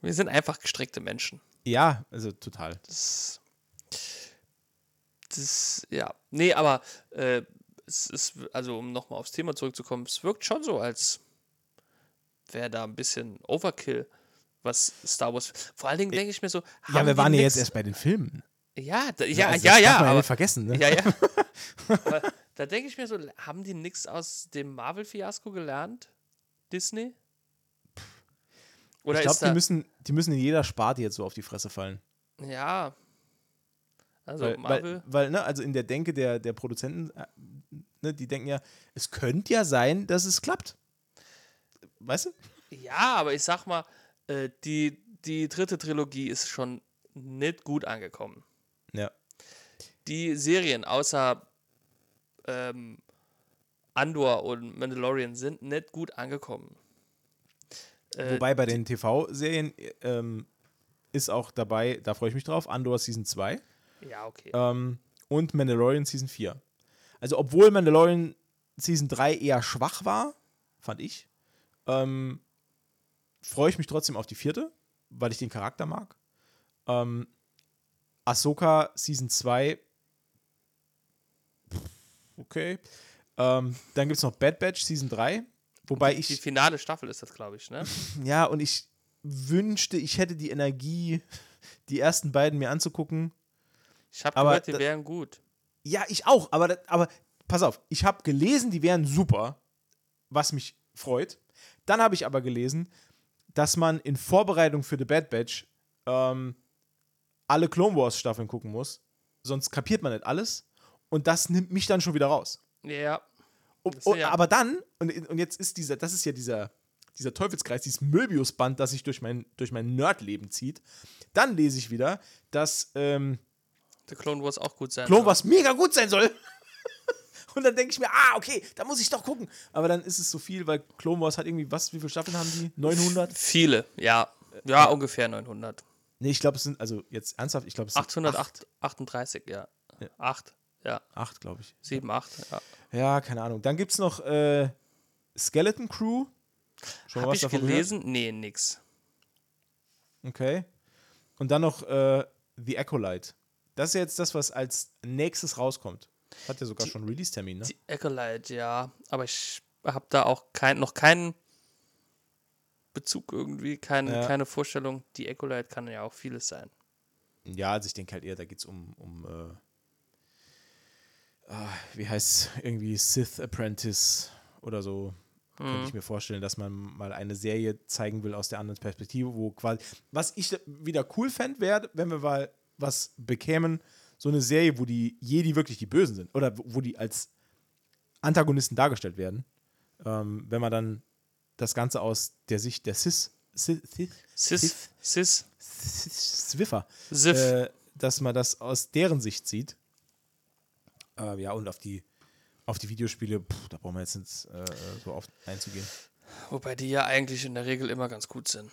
Wir sind einfach gestreckte Menschen. Ja, also total. Das, das ja. Nee, aber äh, es ist, also um nochmal aufs Thema zurückzukommen, es wirkt schon so, als wäre da ein bisschen Overkill, was Star Wars. Vor allen Dingen denke ich mir so, Ja, wir waren ja jetzt erst bei den Filmen. Ja, da, ja, Also ja, ja, man aber, vergessen, ne? ja, ja. (laughs) aber da denke ich mir so, haben die nichts aus dem Marvel-Fiasko gelernt? Disney? Oder ich glaube, die müssen, die müssen in jeder Sparte jetzt so auf die Fresse fallen. ja. Also Weil, Marvel. weil, weil, ne, also in der Denke der, der Produzenten, äh, ne, die denken ja, es könnte ja sein, dass es klappt. Weißt du? Ja, aber ich sag mal, äh, die, die dritte Trilogie ist schon nicht gut angekommen. Ja. Die Serien, außer ähm, Andor und Mandalorian sind nicht gut angekommen. Äh, Wobei bei den TV-Serien ähm, ist auch dabei, da freue ich mich drauf, Andor Season 2. Ja, okay. Ähm, und Mandalorian Season 4. Also, obwohl Mandalorian Season 3 eher schwach war, fand ich, ähm, freue ich mich trotzdem auf die vierte, weil ich den Charakter mag. Ähm, Ahsoka Season 2. Okay. Ähm, dann gibt es noch Bad Batch Season 3. Wobei die, ich. Die finale Staffel ist das, glaube ich, ne? (laughs) Ja, und ich wünschte, ich hätte die Energie, die ersten beiden mir anzugucken. Ich habe gehört, die wären gut. Ja, ich auch, aber, aber pass auf, ich habe gelesen, die wären super, was mich freut. Dann habe ich aber gelesen, dass man in Vorbereitung für The Bad Batch ähm, alle Clone Wars Staffeln gucken muss, sonst kapiert man nicht alles und das nimmt mich dann schon wieder raus. Ja. Und, und, ja. Aber dann, und, und jetzt ist dieser, das ist ja dieser, dieser Teufelskreis, dieses Möbiusband, das sich durch mein, durch mein Nerdleben zieht. Dann lese ich wieder, dass ähm, The Clone Wars auch gut sein Clone Wars mega gut sein soll. (laughs) Und dann denke ich mir, ah, okay, da muss ich doch gucken. Aber dann ist es so viel, weil Clone Wars hat irgendwie, was, wie viele Staffeln haben die? 900? Viele, ja. Ja, ungefähr 900. Nee, ich glaube, es sind, also jetzt ernsthaft, ich glaube, es sind 838, ja. ja. 8, ja. 8, glaube ich. 7, 8, ja. Ja, keine Ahnung. Dann gibt es noch äh, Skeleton Crew. Schon Hab was ich gelesen? Gehört? Nee, nix. Okay. Und dann noch äh, The Acolyte. Das ist jetzt das, was als nächstes rauskommt. Hat ja sogar die, schon Release-Termin, ne? Die Acolyte, ja. Aber ich habe da auch kein, noch keinen Bezug irgendwie, kein, ja. keine Vorstellung. Die Acolyte kann ja auch vieles sein. Ja, also ich denke halt eher, da geht es um, um äh, wie heißt irgendwie Sith Apprentice oder so. Mhm. Könnte ich mir vorstellen, dass man mal eine Serie zeigen will aus der anderen Perspektive, wo quasi, was ich wieder cool fände, wäre, wenn wir mal was bekämen, so eine Serie, wo die Jedi wirklich die Bösen sind oder wo die als Antagonisten dargestellt werden. Ähm, wenn man dann das Ganze aus der Sicht der Cis, Cis, Cis, Cis, Swiffer, äh, dass man das aus deren Sicht sieht. Äh, ja, und auf die, auf die Videospiele, pff, da brauchen wir jetzt nicht äh, so oft einzugehen. Wobei die ja eigentlich in der Regel immer ganz gut sind.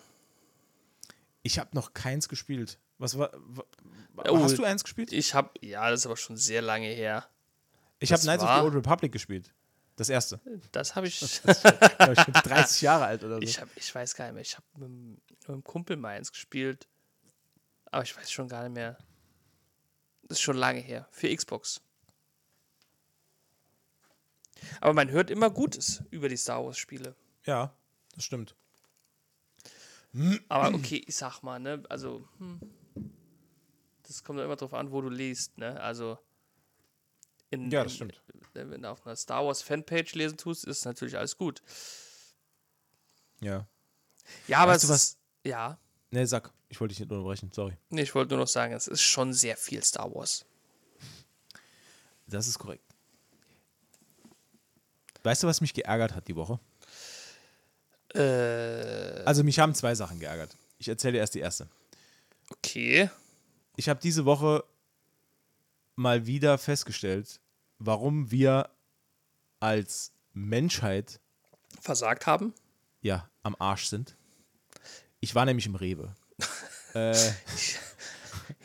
Ich habe noch keins gespielt. Was war, Oh, Hast du eins gespielt? Ich habe, ja, das ist aber schon sehr lange her. Ich habe Knights of the Old Republic gespielt. Das erste. Das habe ich. (laughs) Das, das, (laughs) ich bin 30 Jahre alt oder so. Ich, hab, ich weiß gar nicht mehr. Ich habe mit, mit einem Kumpel mal eins gespielt. Aber ich weiß schon gar nicht mehr. Das ist schon lange her. Für Xbox. Aber man hört immer Gutes über die Star Wars-Spiele. Ja, das stimmt. Aber okay, ich sag mal, ne, also. Hm das kommt ja immer drauf an, wo du liest, ne? Also in, ja, das stimmt. In, wenn du auf einer Star Wars Fanpage lesen tust, ist natürlich alles gut. Ja. Ja, aber weißt es, du was? Ja. Ne, sag. Ich wollte dich nicht unterbrechen, sorry. Nee, ich wollte nur noch sagen, es ist schon sehr viel Star Wars. Das ist korrekt. Weißt du, was mich geärgert hat die Woche? Äh. Also, mich haben zwei Sachen geärgert. Ich erzähle dir erst die erste. Okay ich habe diese Woche mal wieder festgestellt, warum wir als Menschheit versagt haben. Ja, am Arsch sind. Ich war nämlich im Rewe. (laughs) äh,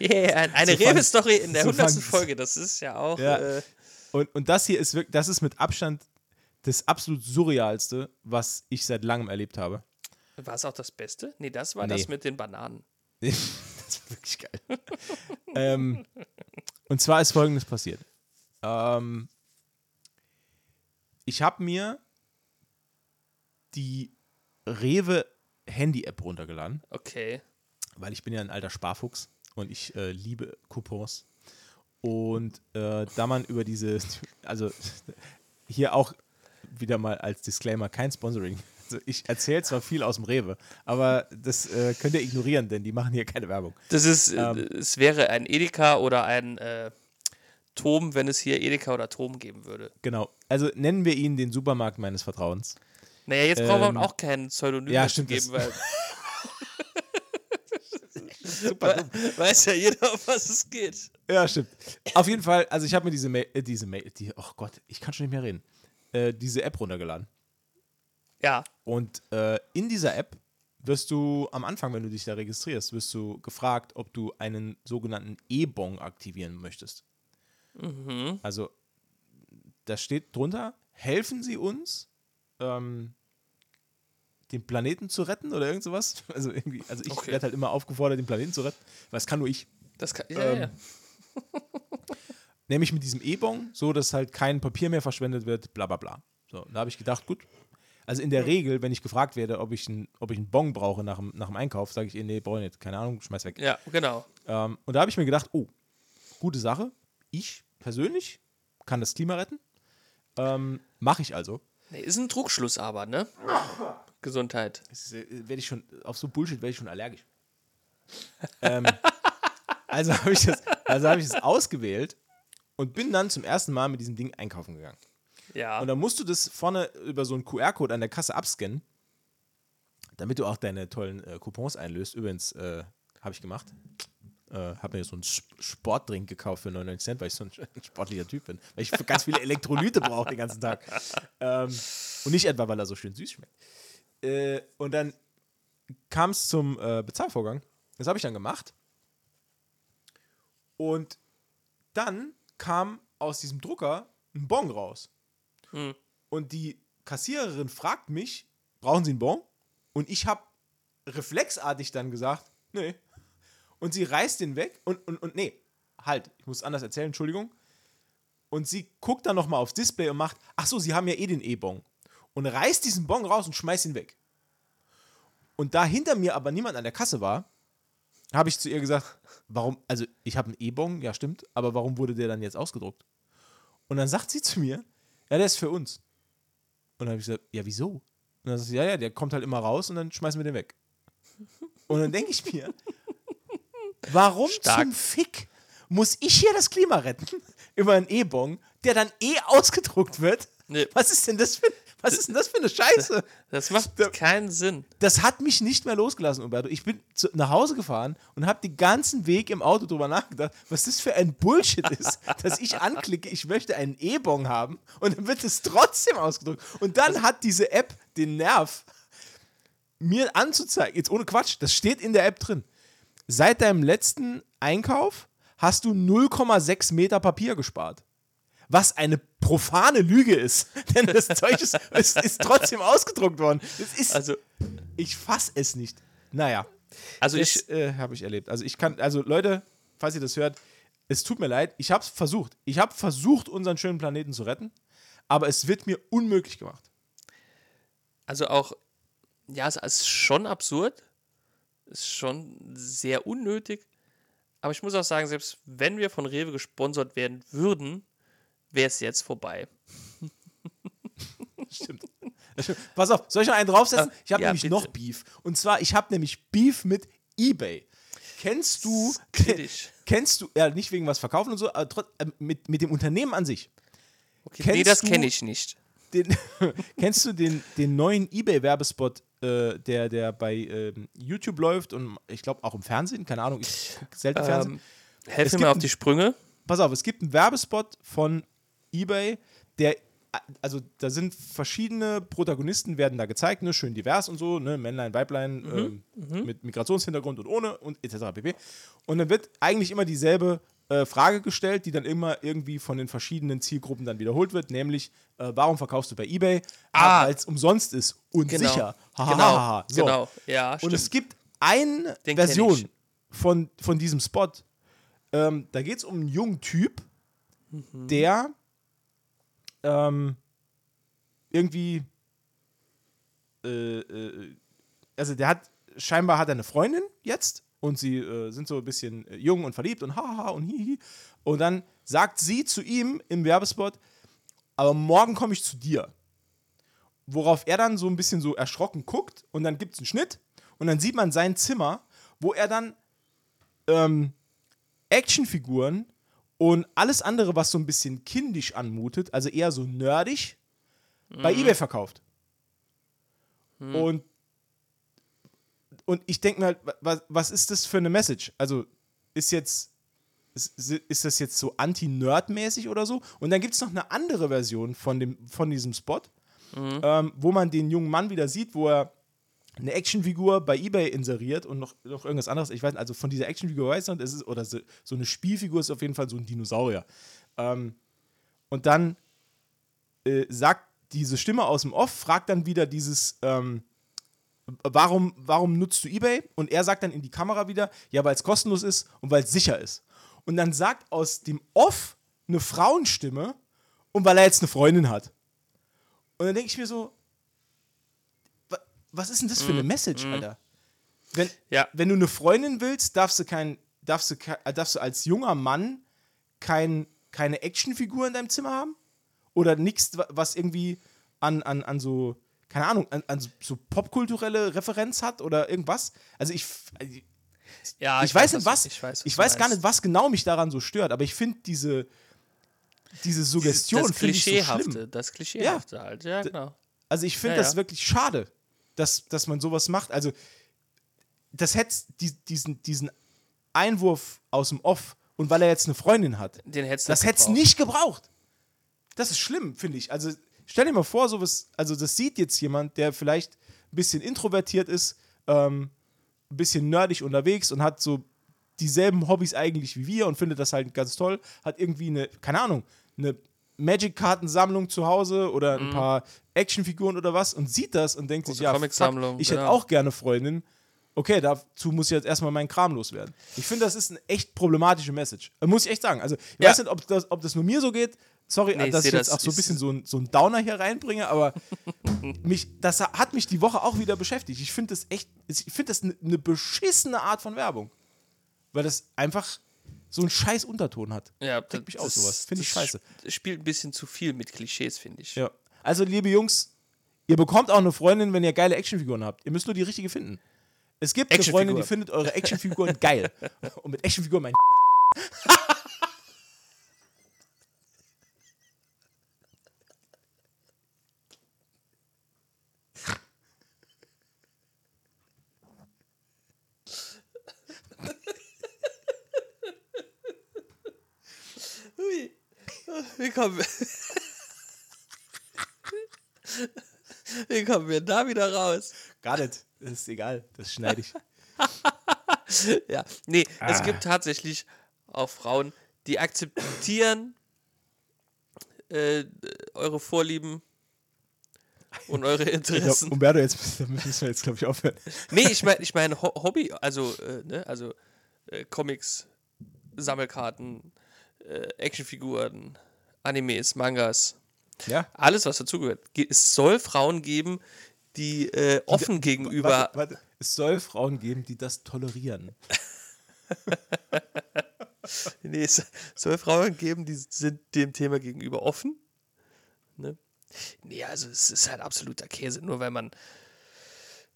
yeah, eine so Rewe-Story in der 100. Folge, das ist ja auch. Ja. Äh, und, und das hier ist wirklich, das ist mit Abstand das absolut surrealste, was ich seit langem erlebt habe. War es auch das Beste? Nee, das war nee. das mit den Bananen. (laughs) das war wirklich geil. (laughs) ähm, und zwar ist folgendes passiert. Ähm, ich habe mir die Rewe Handy-App runtergeladen. Okay. Weil ich bin ja ein alter Sparfuchs und ich äh, liebe Coupons. Und äh, da man über diese, (laughs) also hier auch wieder mal als Disclaimer kein Sponsoring also ich erzähle zwar viel aus dem Rewe, aber das äh, könnt ihr ignorieren, denn die machen hier keine Werbung. Das ist, äh, ähm, es wäre ein Edeka oder ein äh, Tom, wenn es hier Edeka oder Tom geben würde. Genau. Also nennen wir ihn den Supermarkt meines Vertrauens. Naja, jetzt ähm, brauchen wir auch keinen Pseudonym ja, stimmt, geben, weil. (laughs) Super dumm. Weiß ja jeder, auf was es geht. Ja, stimmt. Auf jeden Fall, also ich habe mir diese Mail, äh, diese Mail, die, oh Gott, ich kann schon nicht mehr reden. Äh, diese App runtergeladen. Ja. Und äh, in dieser App wirst du am Anfang, wenn du dich da registrierst, wirst du gefragt, ob du einen sogenannten E-Bon aktivieren möchtest. Mhm. Also da steht drunter, helfen Sie uns, ähm, den Planeten zu retten oder irgend sowas. (laughs) Also irgendwie, also ich Okay. werde halt immer aufgefordert, den Planeten zu retten, weil das kann nur ich. Das kann, ja, Ähm, ja. (laughs) Nämlich mit diesem E-Bon, so dass halt kein Papier mehr verschwendet wird, bla bla bla. So, da habe ich gedacht, gut. Also in der Regel, wenn ich gefragt werde, ob ich, ein, ob ich einen Bon brauche nach dem, nach dem Einkauf, sage ich, eh, nee, brauche ich nicht, keine Ahnung, schmeiß weg. Ja, genau. Ähm, und da habe ich mir gedacht, oh, gute Sache. Ich persönlich kann das Klima retten. Ähm, Mache ich also. Nee, ist ein Trugschluss aber, ne? Gesundheit. Ist, äh, werde ich schon, auf so Bullshit werde ich schon allergisch. (laughs) ähm, also habe ich, das- also hab ich das ausgewählt und bin dann zum ersten Mal mit diesem Ding einkaufen gegangen. Ja. Und dann musst du das vorne über so einen QR-Code an der Kasse abscannen, damit du auch deine tollen äh, Coupons einlöst. Übrigens, äh, habe ich gemacht. Äh, habe mir so einen Sp- Sportdrink gekauft für 99 Cent, weil ich so ein (laughs) sportlicher Typ bin. Weil ich ganz viele Elektrolyte brauche den ganzen Tag. Ähm, und nicht etwa, weil er so schön süß schmeckt. Äh, und dann kam es zum äh, Bezahlvorgang. Das habe ich dann gemacht. Und dann kam aus diesem Drucker ein Bon raus. Hm. Und die Kassiererin fragt mich, brauchen Sie einen Bon? Und ich habe reflexartig dann gesagt, nee. Und sie reißt den weg und, und, und nee, halt, ich muss anders erzählen, Entschuldigung. Und sie guckt dann nochmal aufs Display und macht, ach so, Sie haben ja eh den E-Bon. Und reißt diesen Bon raus und schmeißt ihn weg. Und da hinter mir aber niemand an der Kasse war, habe ich zu ihr gesagt, warum, also ich habe einen E-Bon, ja stimmt, aber warum wurde der dann jetzt ausgedruckt? Und dann sagt sie zu mir, ja, der ist für uns. Und dann habe ich gesagt, ja, wieso? Und dann sagt sie, ja, ja, der kommt halt immer raus und dann schmeißen wir den weg. (laughs) Und dann denke ich mir, warum Stark. zum Fick muss ich hier das Klima retten (laughs) über einen E-Bon, der dann eh ausgedruckt wird? Nee. Was ist denn das für, was ist denn das für eine Scheiße? Das macht keinen Sinn. Das hat mich nicht mehr losgelassen, Umberto. Ich bin zu, nach Hause gefahren und habe den ganzen Weg im Auto drüber nachgedacht, was das für ein Bullshit ist, (laughs) dass ich anklicke, ich möchte einen E-Bon haben und dann wird es trotzdem ausgedruckt. Und dann hat diese App den Nerv, mir anzuzeigen, jetzt ohne Quatsch, das steht in der App drin. Seit deinem letzten Einkauf hast du 0,6 Meter Papier gespart. Was eine profane Lüge ist. (laughs) Denn das Zeug ist, ist, ist trotzdem ausgedruckt worden. Das ist, Also, ich fass es nicht. Naja, also das ich, äh, habe ich erlebt. Also ich kann, also Leute, falls ihr das hört, es tut mir leid, ich habe es versucht. Ich habe versucht, unseren schönen Planeten zu retten, aber es wird mir unmöglich gemacht. also auch, ja, es ist schon absurd. Ist schon sehr unnötig. Aber ich muss auch sagen, selbst wenn wir von Rewe gesponsert werden würden, wäre es jetzt vorbei. (laughs) Stimmt. Pass auf, soll ich noch einen draufsetzen? Ich habe ja, nämlich bitte. noch Beef. Und zwar, ich habe nämlich Beef mit eBay. Kennst du, Kritisch. kennst du, ja, nicht wegen was verkaufen und so, aber trotz, äh, mit, mit dem Unternehmen an sich. Okay, Kennst nee, das kenne ich nicht. Den, (laughs) kennst du den, den neuen eBay-Werbespot, äh, der, der bei ähm, YouTube läuft und ich glaube auch im Fernsehen? Keine Ahnung, ich gucke selten Fernsehen. Ähm, helf Es mir auf die Sprünge. Pass auf, es gibt einen Werbespot von eBay, der, also da sind verschiedene Protagonisten, werden da gezeigt, ne, schön divers und so, ne, Männlein, Weiblein, ähm, mit Migrationshintergrund und ohne und etc. pp. Und dann wird eigentlich immer dieselbe äh, Frage gestellt, die dann immer irgendwie von den verschiedenen Zielgruppen dann wiederholt wird, nämlich, äh, warum verkaufst du bei eBay? Ah. weil es umsonst ist und Genau. sicher. Ha, genau, ha, ha. So. genau. Ja, Und stimmt. es gibt eine Den Version von, von diesem Spot. Ähm, da geht es um einen jungen Typ, der ähm, irgendwie äh, äh, also der hat scheinbar hat er eine Freundin jetzt und sie äh, sind so ein bisschen äh, jung und verliebt und haha und hihi und dann sagt sie zu ihm im Werbespot aber morgen komme ich zu dir. Worauf er dann so ein bisschen so erschrocken guckt und dann gibt es einen Schnitt und dann sieht man sein Zimmer, wo er dann ähm, Actionfiguren und alles andere, was so ein bisschen kindisch anmutet, also eher so nerdig, bei eBay verkauft. Und, und ich denke mir halt, was, was ist das für eine Message? Also ist jetzt ist, ist das jetzt so anti-Nerd-mäßig oder so? Und dann gibt es noch eine andere Version von, dem, von diesem Spot, ähm, wo man den jungen Mann wieder sieht, wo er eine Actionfigur bei eBay inseriert und noch, noch irgendwas anderes. Ich weiß nicht, also von dieser Actionfigur weiß ich nicht, oder so, so eine Spielfigur ist auf jeden Fall so ein Dinosaurier. Ähm, und dann äh, sagt diese Stimme aus dem Off, fragt dann wieder dieses, ähm, warum, warum nutzt du eBay? Und er sagt dann in die Kamera wieder, ja, weil es kostenlos ist und weil es sicher ist. Und dann sagt aus dem Off eine Frauenstimme und weil er jetzt eine Freundin hat. Und dann denke ich mir so, was ist denn das für eine Message, Alter? Wenn, Ja. wenn du eine Freundin willst, darfst du kein, darfst du, äh, darfst du als junger Mann kein, keine Actionfigur in deinem Zimmer haben? Oder nichts, was irgendwie an, an, an so, keine Ahnung, an, an so- popkulturelle Referenz hat oder irgendwas? Also ich, ich, Ja, ich weiß nicht was, Ich weiß, ich du weiß gar nicht, was genau mich daran so stört, aber ich finde diese, diese Suggestion das finde ich so Klischeehafte, schlimm. das Klischeehafte halt, ja, genau. Also ich finde Ja, das ja. wirklich schade, dass, dass man sowas macht. Also das hätte die, diesen, diesen Einwurf aus dem Off und weil er jetzt eine Freundin hat, Den hättest du das hätte es nicht gebraucht. Das ist schlimm, finde ich. Also stell dir mal vor, sowas, also das sieht jetzt jemand, der vielleicht ein bisschen introvertiert ist, ähm, ein bisschen nerdig unterwegs und hat so dieselben Hobbys eigentlich wie wir und findet das halt ganz toll, hat irgendwie eine, keine Ahnung, eine Magic-Kartensammlung zu Hause oder ein paar Actionfiguren oder was und sieht das und denkt sich, Große ja, fuck, ich hätte genau. auch gerne Freundin. Okay, dazu muss ich jetzt erstmal meinen Kram loswerden. Ich finde, das ist eine echt problematische Message. Äh, Muss ich echt sagen. Also, ich Ja. weiß nicht, ob das, ob das nur mir so geht. Sorry, Nee, ich dass ich seh jetzt das. auch so ein Ich- bisschen so, ein- so einen Downer hier reinbringe, aber (laughs) mich, das hat mich die Woche auch wieder beschäftigt. Ich finde das echt, ich finde das eine ne beschissene Art von Werbung. Weil das einfach so einen scheiß Unterton hat. Ja, Regt mich das- auf sowas. Finde ich das scheiße. sp- Spielt ein bisschen zu viel mit Klischees, finde ich. Ja. Also, liebe Jungs, ihr bekommt auch eine Freundin, wenn ihr geile Actionfiguren habt. Ihr müsst nur die richtige finden. Es gibt eine. Freundin, die findet eure Actionfiguren geil. (laughs) Und mit Actionfiguren mein (laughs) Wie kommen wir. Wie kommen wir da wieder raus? Gar nicht. Das ist egal. Das schneide ich. (laughs) Ja, nee, es Ah. gibt tatsächlich auch Frauen, die akzeptieren äh, eure Vorlieben und eure (laughs) Ich glaub, Interessen. Umberto, jetzt müssen wir jetzt, glaube ich, aufhören. (laughs) Nee, ich meine, ich mein Ho Hobby, also, äh, ne, also äh, Comics, Sammelkarten, äh, Actionfiguren, Animes, Mangas, Ja? alles, was dazugehört. Ge- Es soll Frauen geben, die äh, offen gegenüber. Warte, warte. Es soll Frauen geben, die das tolerieren. (laughs) Nee, es soll Frauen geben, die sind dem Thema gegenüber offen. Ne? Nee, also es ist halt absoluter Käse, nur weil man.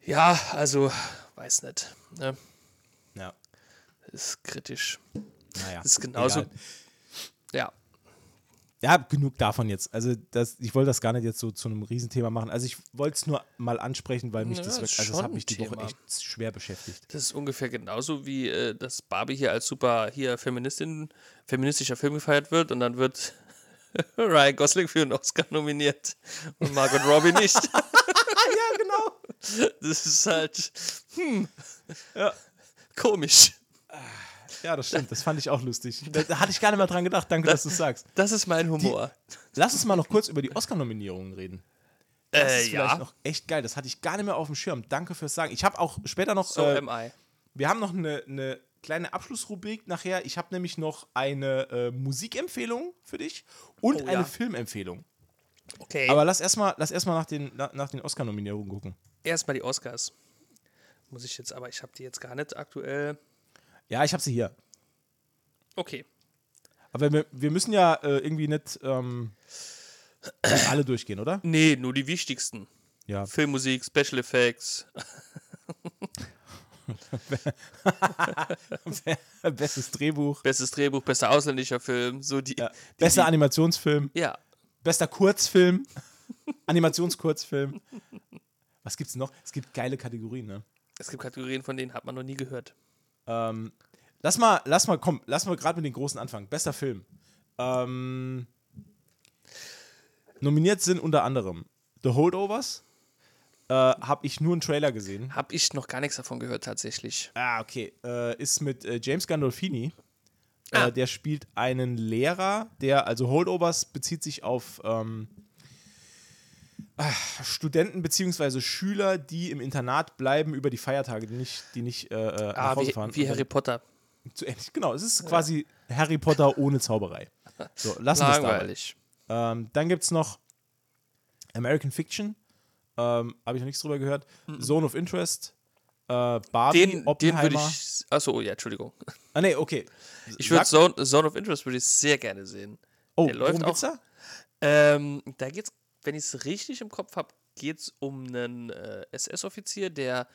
Ja, also, weiß nicht. Ne? Ja. Ist kritisch. Naja. Das ist genauso. Egal. Ja. Ja, genug davon jetzt. Also das, ich wollte das gar nicht jetzt so zu einem Riesenthema machen. Also ich wollte es nur mal ansprechen, weil mich Ja, das, wirklich- also das hat mich die ein Woche Thema. echt schwer beschäftigt. Das ist ungefähr genauso wie äh, dass Barbie hier als super hier Feministin, feministischer Film gefeiert wird und dann wird (laughs) Ryan Gosling für einen Oscar nominiert und Margot Robbie nicht. (laughs) ja, genau. Das ist halt hm, Ja. komisch. Ja, das stimmt. Das fand ich auch lustig. (laughs) Da, da hatte ich gar nicht mal dran gedacht. Danke, dass du es sagst. Das ist mein Humor. Lass uns mal noch kurz über die Oscar-Nominierungen reden. Das äh, ist vielleicht ja. noch echt geil. Das hatte ich gar nicht mehr auf dem Schirm. Danke fürs Sagen. Ich habe auch später noch. So äh, am I. wir haben noch eine, eine kleine Abschlussrubrik nachher. Ich habe nämlich noch eine äh, Musikempfehlung für dich und Oh, eine ja. Filmempfehlung. Okay. Aber lass erstmal lass erst mal nach den, nach den Oscar-Nominierungen gucken. Erstmal die Oscars. Muss ich jetzt, aber ich habe die jetzt gar nicht aktuell. Ja, ich habe sie hier. Okay. Aber wir, wir müssen ja äh, irgendwie nicht ähm, alle durchgehen, oder? Nee, nur die wichtigsten. Ja. Filmmusik, Special Effects, (laughs) Bestes Drehbuch, bestes Drehbuch, bester ausländischer Film, so die. ja. bester die, Animationsfilm, Ja, bester Kurzfilm, (laughs) Animationskurzfilm. Was gibt's noch? Es gibt geile Kategorien, ne? es gibt Kategorien, von denen hat man noch nie gehört. Ähm, Lass mal, lass mal, komm, lass mal gerade mit den großen anfangen. Bester Film. Ähm, nominiert sind unter anderem The Holdovers. Äh, hab ich nur einen Trailer gesehen. Hab ich noch gar nichts davon gehört, tatsächlich. Ah, okay. Äh, ist mit äh, James Gandolfini. Ah. Äh, der spielt einen Lehrer, der, also Holdovers bezieht sich auf ähm, ah, Studenten bzw. Schüler, die im Internat bleiben über die Feiertage, die nicht, die nicht äh, äh, nach Ah, Hause wie, fahren. wie Harry Potter. zu ähnlich. Genau, es ist quasi Harry Potter ohne Zauberei. So, lassen wir es dabei. Langweilig. Ähm, dann gibt es noch American Fiction. Ähm, Habe ich noch nichts drüber gehört. Zone of Interest. Äh, Barbie, Den, den Oppenheimer. würde ich. Achso, ja, Entschuldigung. Ah, nee, okay. Ich würde Zone, Zone of Interest würde ich sehr gerne sehen. Oh, der läuft worum geht's da? Ähm, da geht's, wenn ich es richtig im Kopf habe, geht es um einen äh, SS-Offizier, der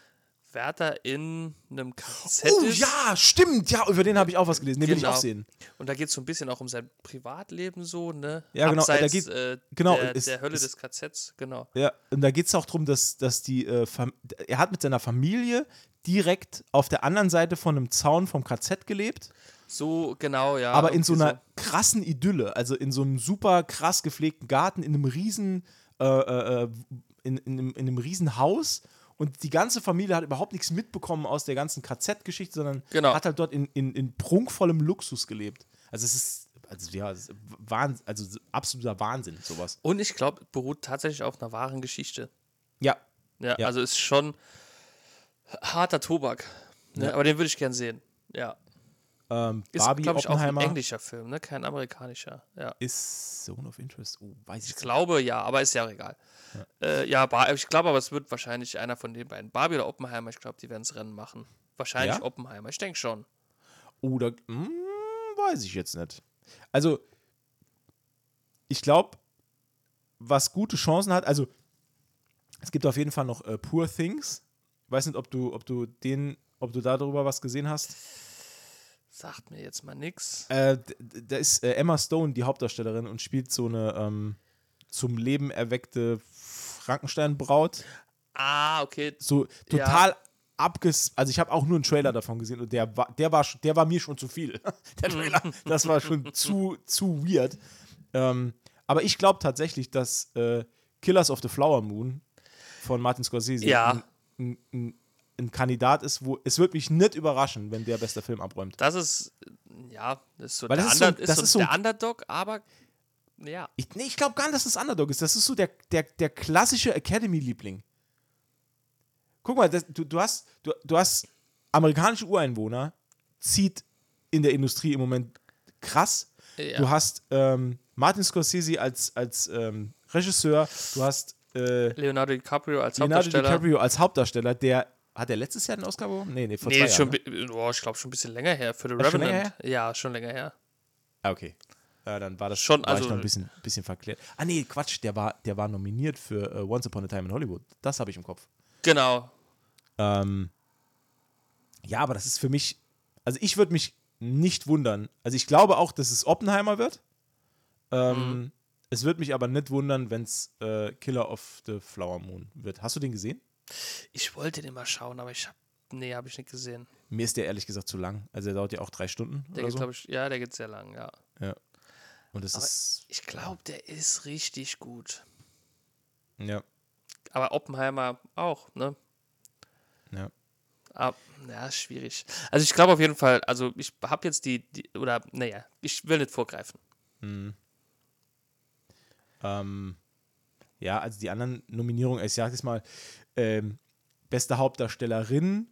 Wärter in einem KZ Oh ist. ja, stimmt. Ja, über den habe ich auch was gelesen. Den will ich Genau. auch sehen. Und da geht es so ein bisschen auch um sein Privatleben so, ne? Ja, genau, da Abseits, geht- äh, genau, der, es- der Hölle es- des KZs, genau. Ja, und da geht es auch darum, dass, dass die äh, er hat mit seiner Familie direkt auf der anderen Seite von einem Zaun vom KZ gelebt, So, genau, ja. aber in so einer krassen Idylle, also in so einem super krass gepflegten Garten, in einem riesen, äh, äh, äh, in, in, einem, in einem riesen Haus. Und die ganze Familie hat überhaupt nichts mitbekommen aus der ganzen KZ-Geschichte, sondern Genau. hat halt dort in, in, in prunkvollem Luxus gelebt. Also es ist, also ja, es ist Wahn, also absoluter Wahnsinn, sowas. Und ich glaube, beruht tatsächlich auf einer wahren Geschichte. Ja, Ja, Ja. also ist schon harter Tobak. Ne? Aber den würde ich gern sehen. Ja. Ähm, Ist, Barbie, glaube ich, auch ein Oppenheimer. englischer Film, ne? Kein amerikanischer. Ja. Ist Zone of Interest? Oh, weiß ich Ich nicht. glaube ja, aber ist ja egal. Ja, äh, ja ich glaube aber, es wird wahrscheinlich einer von den beiden. Barbie oder Oppenheimer, ich glaube, die werden das Rennen machen. Wahrscheinlich Ja? Oppenheimer, ich denke schon. Oder, hm, weiß ich jetzt nicht. Also, ich glaube, was gute Chancen hat, also, es gibt auf jeden Fall noch äh, Poor Things. Weiß nicht, ob du, ob du den, ob du darüber was gesehen hast. Sagt mir jetzt mal nix. Äh, da ist äh, Emma Stone die Hauptdarstellerin und spielt so eine ähm, zum Leben erweckte Frankenstein-Braut. Ah, okay. so total abges. Also ich habe auch nur einen Trailer davon gesehen und der war, der war, der war mir schon zu viel. (laughs) der Trailer, (laughs) das war schon zu, zu weird. Ähm, aber ich glaube tatsächlich, dass äh, Killers of the Flower Moon von Martin Scorsese Ja. ein, ein, ein, ein Kandidat ist, wo es wird mich nicht überraschen, wenn der bester Film abräumt. Das ist, ja, das ist so, Weil der, das ist so das ist so der Underdog, aber ja. Ich, nee, ich glaube gar nicht, dass das Underdog ist. Das ist so der, der, der klassische Academy-Liebling. Guck mal, das, du, du, hast, du, du hast amerikanische Ureinwohner, zieht in der Industrie im Moment krass. Ja. Du hast ähm, Martin Scorsese als, als ähm, Regisseur, du hast äh, Leonardo DiCaprio als Leonardo Hauptdarsteller. DiCaprio als Hauptdarsteller, der hat er letztes Jahr den Oscar bekommen? Nee, nee, vor Nee, zwei schon, Jahren. ne? oh, ich glaube schon ein bisschen länger her für The Ach, schon Revenant. länger Ja, schon länger her. Ah, okay. Ja, dann war das Schon, war also- ich noch ein bisschen, bisschen verklärt. Ah, nee, Quatsch, der war, der war nominiert für äh, Once Upon a Time in Hollywood. Das habe ich im Kopf. Genau. Ähm, ja, aber das ist für mich, also ich würde mich nicht wundern. Also ich glaube auch, dass es Oppenheimer wird. Ähm, Es würde mich aber nicht wundern, wenn es äh, Killer of the Flower Moon wird. Hast du den gesehen? Ich wollte den mal schauen, aber ich habe, nee, habe ich nicht gesehen. Mir ist der ehrlich gesagt zu lang. Also der dauert ja auch drei Stunden Der geht, so. glaube ich, ja, der geht sehr lang, ja. ja. Und das Aber- ist, Ich glaube, der ist richtig gut. ja, Aber Oppenheimer auch, ne? ja. Ah, ja, schwierig. Also ich glaube auf jeden Fall, also ich habe jetzt die, die, oder naja, ich will nicht vorgreifen. Ähm, ja, also die anderen Nominierungen, ich sage jetzt mal, ähm, beste Hauptdarstellerin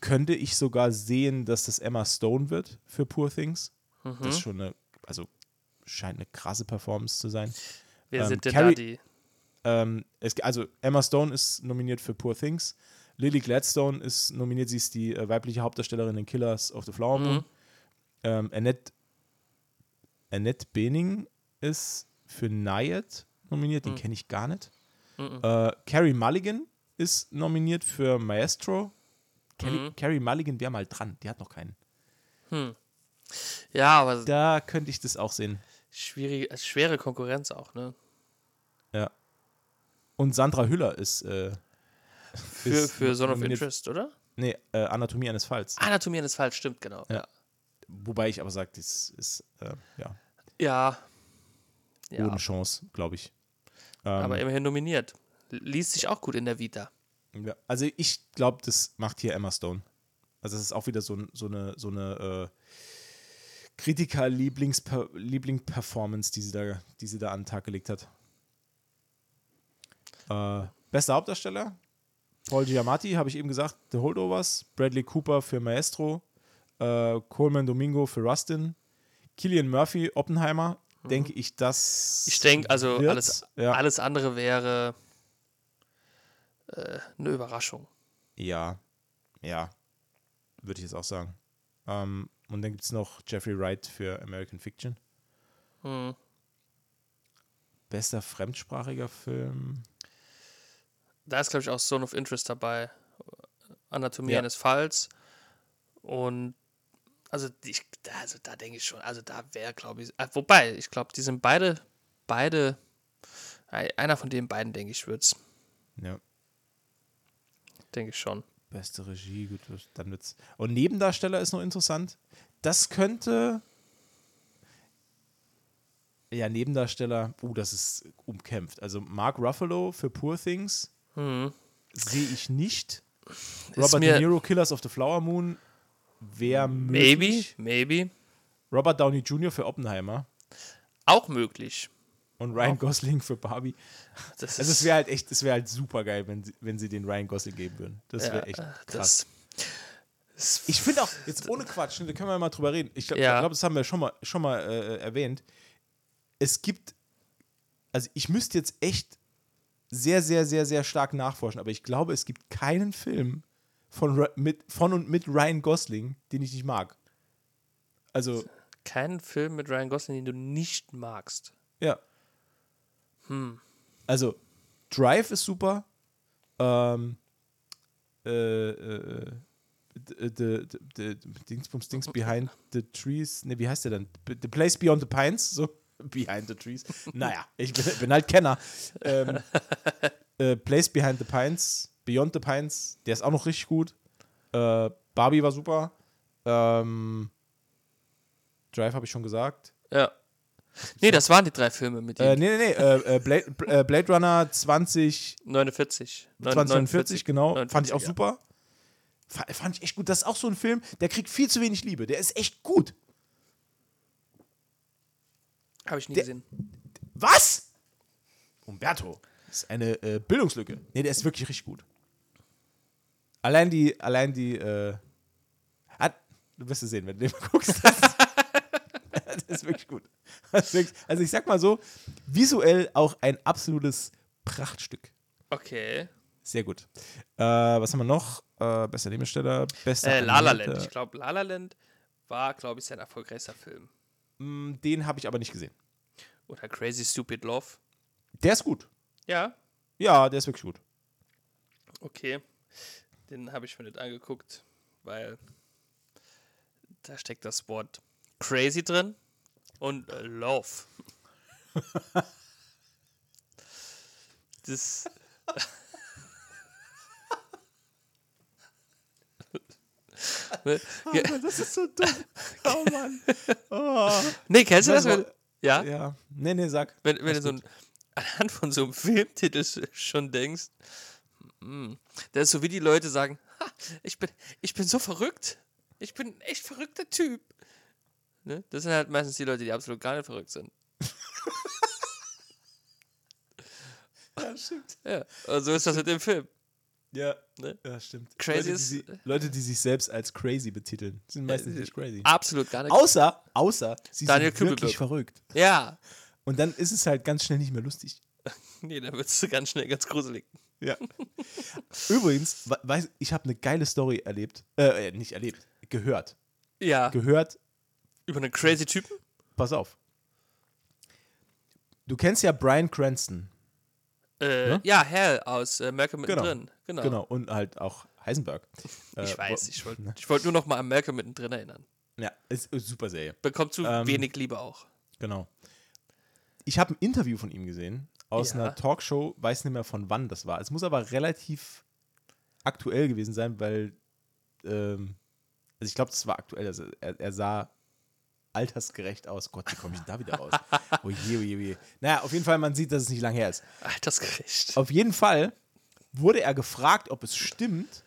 könnte ich sogar sehen, dass das Emma Stone wird für Poor Things. Das ist schon eine, also scheint eine krasse Performance zu sein. Wer Ähm, sind denn Carrie- da die? Ähm, es, also Emma Stone ist nominiert für Poor Things. Lily Gladstone ist nominiert, sie ist die äh, weibliche Hauptdarstellerin in Killers of the Flower Moon. Mhm. Ähm, Annette, Annette Bening ist für Nayad nominiert, den kenne ich gar nicht. Mhm. Äh, Carrie Mulligan ist nominiert für Maestro. Kelly, Mhm. Carrie Mulligan wäre mal dran, die hat noch keinen. Ja, aber Da könnte ich das auch sehen. schwierig, schwere Konkurrenz auch, ne? Ja. Und Sandra Hüller ist, äh, Für, ist für Zone of Interest, oder? Nee, äh, Anatomie eines Falls. Anatomie eines Falls, stimmt, genau. Ja. Wobei ich aber sage, das ist, äh, ja, Ja. Ja, ohne Chance, glaube ich. Ähm, aber immerhin nominiert. Liest sich auch gut in der Vita. Ja, also ich glaube, das macht hier Emma Stone. Also das ist auch wieder so, so eine, so eine äh, Kritiker-Lieblings-Performance, die, sie da, die sie da an den Tag gelegt hat. Äh, bester Hauptdarsteller? Paul Giamatti, habe ich eben gesagt, The Holdovers. Bradley Cooper für Maestro. Äh, Coleman Domingo für Rustin. Killian Murphy, Oppenheimer. Denke ich, das. Ich denke, also wird- alles, Ja. alles andere wäre äh, eine Überraschung. Ja, ja, würde ich jetzt auch sagen. Ähm, und dann gibt es noch Jeffrey Wright für American Fiction. Hm. Bester fremdsprachiger Film. Da ist, glaube ich, auch Zone of Interest dabei. Anatomie Ja. eines Falls. Und also, ich, da- also da denke ich schon, also da wäre, glaube ich, äh, wobei, ich glaube, die sind beide, beide, ei- einer von den beiden, denke ich, wird's, Ja, denke ich schon. beste Regie, gut, dann wird's. Und Nebendarsteller ist noch interessant. Das könnte. Ja, Nebendarsteller, uh, das ist umkämpft. Also Mark Ruffalo für Poor Things Hm. sehe ich nicht. Robert De Niro, Killers of the Flower Moon, wäre Maybe, möglich. maybe. Robert Downey Jr. für Oppenheimer. Auch möglich. Und Ryan Gosling für Barbie. Das Also es wäre halt echt, es wäre halt super geil, wenn sie, wenn sie den Ryan Gosling geben würden. Das wäre echt krass. Ich finde auch, jetzt ohne Quatsch, da können wir mal drüber reden. Ich glaube, Ja. glaub, das haben wir schon mal, schon mal äh, erwähnt. Es gibt, also ich müsste jetzt echt sehr, sehr, sehr, sehr stark nachforschen, aber ich glaube, es gibt keinen Film von, mit, von und mit Ryan Gosling, den ich nicht mag. Also, keinen Film mit Ryan Gosling, den du nicht magst. ja. Also, Drive ist super. Ähm, äh, äh, the, the, the, the Dingsbums Dings Behind the Trees. Ne, wie heißt der dann? The Place Beyond the Pines. So, (laughs) Behind the Trees. Naja, ich bin, bin halt Kenner. Ähm, (laughs) äh, Place Behind the Pines. Beyond the Pines. Der ist auch noch richtig gut. Äh, Barbie war super. Ähm, Drive habe ich schon gesagt. Ja. Nee, das waren die drei Filme mit ihm. Äh, nee, nee, nee. Äh, äh, Blade, äh, Blade Runner 20, 49. 2049, genau. 49, fand ich auch ja. super. Fa- Fand ich echt gut. Das ist auch so ein Film, der kriegt viel zu wenig Liebe. Der ist echt gut. Habe ich nie Der- gesehen. Was? Umberto. Das ist eine äh, Bildungslücke. Nee, der ist wirklich richtig gut. Allein die, allein die, äh, hat, du wirst es sehen, wenn du den mal (laughs) guckst. Das ist, das ist wirklich gut. Ist wirklich, also ich sag mal so, visuell auch ein absolutes Prachtstück. Okay. Sehr gut. Äh, was haben wir noch? Äh, bester Nebensteller, bester Äh, La Land. Ich glaube, La La Land war, glaube ich, sein erfolgreichster Film. Mm, Den habe ich aber nicht gesehen. Oder Crazy Stupid Love. Der ist gut. Ja, Ja, der ist wirklich gut. okay. Den habe ich mir nicht angeguckt, weil da steckt das Wort crazy drin und äh, love. (laughs) das. (laughs) Ne? Ge- Das ist so dumm. Oh Mann. (laughs) Oh. nee, kennst du das? Wenn, ja? Ja. Nee, nee, sag. Wenn, wenn du so ein, anhand von so einem Filmtitel sch- schon denkst, hm, das ist so wie die Leute sagen, ha, ich, bin, ich bin so verrückt. Ich bin ein echt verrückter Typ. Ne? Das sind halt meistens die Leute, die absolut gar nicht verrückt sind. Ja, stimmt. Ja, und so ist das mit dem Film. Ja. Ne? Ja, stimmt. Crazy Leute die, Leute, die sich selbst als crazy betiteln, sind meistens nicht crazy. Absolut gar nicht. Außer, außer, sie Daniel sind wirklich verrückt. Ja. Und dann ist es halt ganz schnell nicht mehr lustig. (laughs) Nee, dann wird es ganz schnell ganz gruselig. Ja. (laughs) Übrigens, we- weiß, ich habe eine geile Story erlebt. Äh, äh, nicht erlebt, gehört. Ja. Gehört, Über einen crazy Typen? pass auf. Du kennst ja Brian Cranston. Äh, Ja? ja, Hell aus äh, Malcolm Genau. mittendrin. Genau. Genau. Und halt auch Heisenberg. Ich Äh, weiß, ich wollte ich wollt nur noch mal an Malcolm mittendrin erinnern. Ja, ist, ist super Serie. Bekommt zu Ähm, wenig Liebe auch. Genau. Ich habe ein Interview von ihm gesehen aus Ja. einer Talkshow, weiß nicht mehr von wann das war. Es muss aber relativ aktuell gewesen sein, weil ähm, also ich glaube, das war aktuell, also er, er sah altersgerecht aus. Gott, wie komme ich denn da wieder raus? (laughs) Oh je, oh je, oh je. Naja, auf jeden Fall, man sieht, dass es nicht lang her ist. Altersgerecht. Auf jeden Fall wurde er gefragt, ob es stimmt,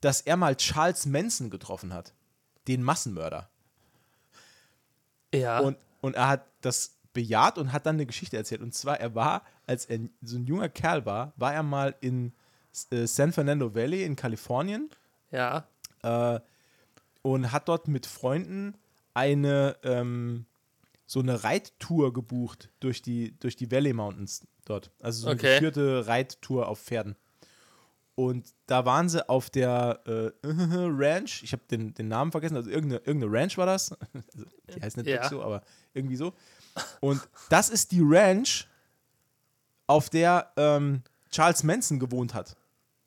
dass er mal Charles Manson getroffen hat. Den Massenmörder. Ja. Und, und er hat das bejaht und hat dann eine Geschichte erzählt. Und zwar, er war, als er so ein junger Kerl war, war er mal in äh, San Fernando Valley in Kalifornien ja. äh, und hat dort mit Freunden eine ähm, so eine Reittour gebucht durch die, durch die Valley Mountains dort. Also so eine Okay. geführte Reittour auf Pferden. Und da waren sie auf der äh, (laughs) Ranch, ich habe den, den Namen vergessen, also irgendeine, irgendeine Ranch war das. (laughs) Also, die heißt nicht Ja. so, aber irgendwie so. Und das ist die Ranch, auf der ähm, Charles Manson gewohnt hat.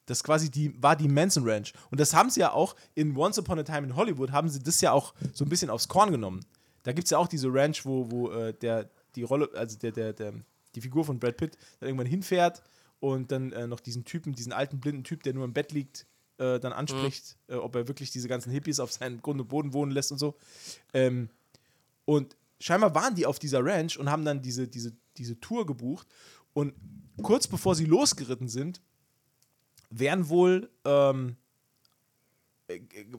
Das quasi die, war die Manson Ranch. Und das haben sie ja auch in Once Upon a Time in Hollywood, haben sie das ja auch so ein bisschen aufs Korn genommen. Da gibt es ja auch diese Ranch, wo, wo äh, der, die Rolle, also der, der, der, die Figur von Brad Pitt dann irgendwann hinfährt und dann äh, noch diesen Typen, diesen alten blinden Typ, der nur im Bett liegt, äh, dann anspricht, äh, ob er wirklich diese ganzen Hippies auf seinem Grund und Boden wohnen lässt und so. Ähm, und scheinbar waren die auf dieser Ranch und haben dann diese, diese, diese Tour gebucht. Und kurz bevor sie losgeritten sind, wären wohl, ähm,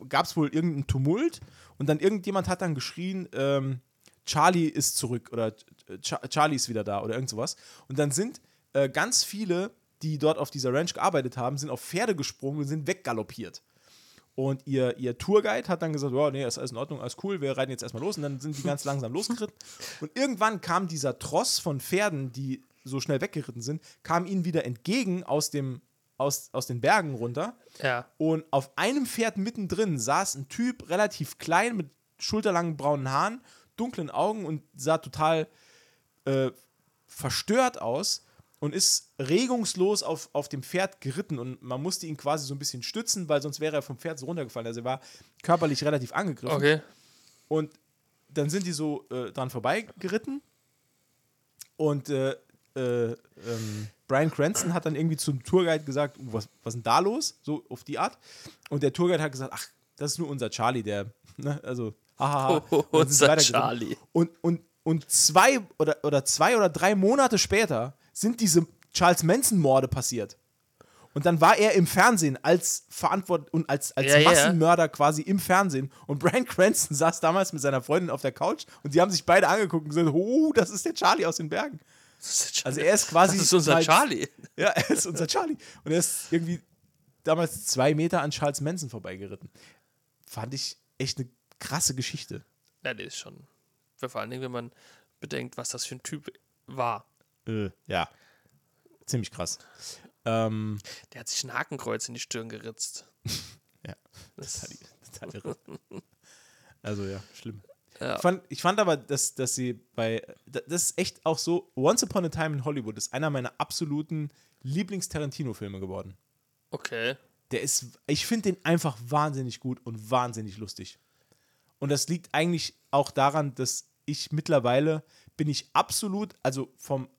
gab es wohl irgendeinen Tumult und dann irgendjemand hat dann geschrien, ähm, Charlie ist zurück oder Ch Charlie ist wieder da oder irgend sowas. Und dann sind äh, ganz viele, die dort auf dieser Ranch gearbeitet haben, sind auf Pferde gesprungen und sind weggaloppiert. Und ihr, ihr Tourguide hat dann gesagt, ja, nee, ist alles in Ordnung, alles cool, wir reiten jetzt erstmal los. Und dann sind die ganz langsam losgeritten. Und irgendwann kam dieser Tross von Pferden, die so schnell weggeritten sind, kam ihnen wieder entgegen aus, dem, aus, aus den Bergen runter. Ja. Und auf einem Pferd mittendrin saß ein Typ, relativ klein, mit schulterlangen braunen Haaren, dunklen Augen und sah total äh, verstört aus und ist regungslos auf, auf dem Pferd geritten und man musste ihn quasi so ein bisschen stützen, weil sonst wäre er vom Pferd so runtergefallen. Also er war körperlich relativ angegriffen. Okay. Und dann sind die so äh, dran vorbeigeritten. Und äh, äh, ähm, Brian Cranston hat dann irgendwie zum Tourguide gesagt, "Uh, was, was ist denn da los? So auf die Art. Und der Tourguide hat gesagt, ach, das ist nur unser Charlie, der, ne, also. Oh, (laughs) sie unser. Charlie. Und, und, und zwei oder, oder zwei oder drei Monate später sind diese Charles Manson-Morde passiert. Und dann war er im Fernsehen als Verantwort und als, als Ja, ja. Massenmörder quasi im Fernsehen. Und Brian Cranston (laughs) saß damals mit seiner Freundin auf der Couch und die haben sich beide angeguckt und gesagt: Oh, das ist der Charlie aus den Bergen. Also er ist quasi. Das ist unser mal- Charlie. Ja, er ist unser Charlie. Und er ist irgendwie damals zwei Meter an Charles Manson vorbeigeritten. Fand ich echt eine krasse Geschichte. Ja, der ist schon. Vor allen Dingen, wenn man bedenkt, was das für ein Typ war. Äh, ja. Ziemlich krass. Ähm, Der hat sich ein Hakenkreuz in die Stirn geritzt. (laughs) ja. Das, Total, total irre. Also ja, schlimm. Ja. Ich, fand, ich fand aber, dass, dass sie bei. da- Das ist echt auch so. Once Upon a Time in Hollywood ist einer meiner absoluten Lieblings-Tarantino-Filme geworden. okay. Der ist. Ich finde den einfach wahnsinnig gut und wahnsinnig lustig. Und das liegt eigentlich auch daran, dass ich mittlerweile bin ich absolut, also vom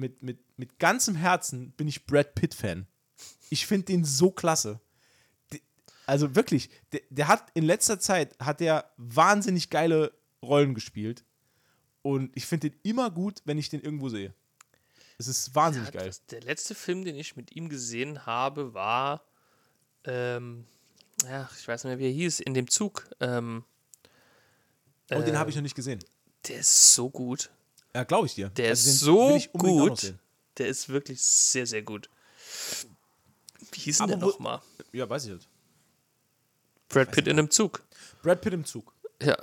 mit, mit, mit ganzem Herzen bin ich Brad Pitt-Fan. Ich finde den so klasse. Also wirklich, der, der hat in letzter Zeit hat der wahnsinnig geile Rollen gespielt. Und ich finde den immer gut, wenn ich den irgendwo sehe. Es ist wahnsinnig geil. Der letzte Film, den ich mit ihm gesehen habe, war. Ähm, ja, ich weiß nicht mehr, wie er hieß, in dem Zug. Ähm, Und den äh, habe ich noch nicht gesehen. Der ist so gut. Ja, glaube ich dir. Der Also ist so ich gut. Der ist wirklich sehr, sehr gut. Wie hieß denn der nochmal? Ja, weiß ich nicht. Brad Pitt in einem Zug. Brad Pitt im Zug. Ja,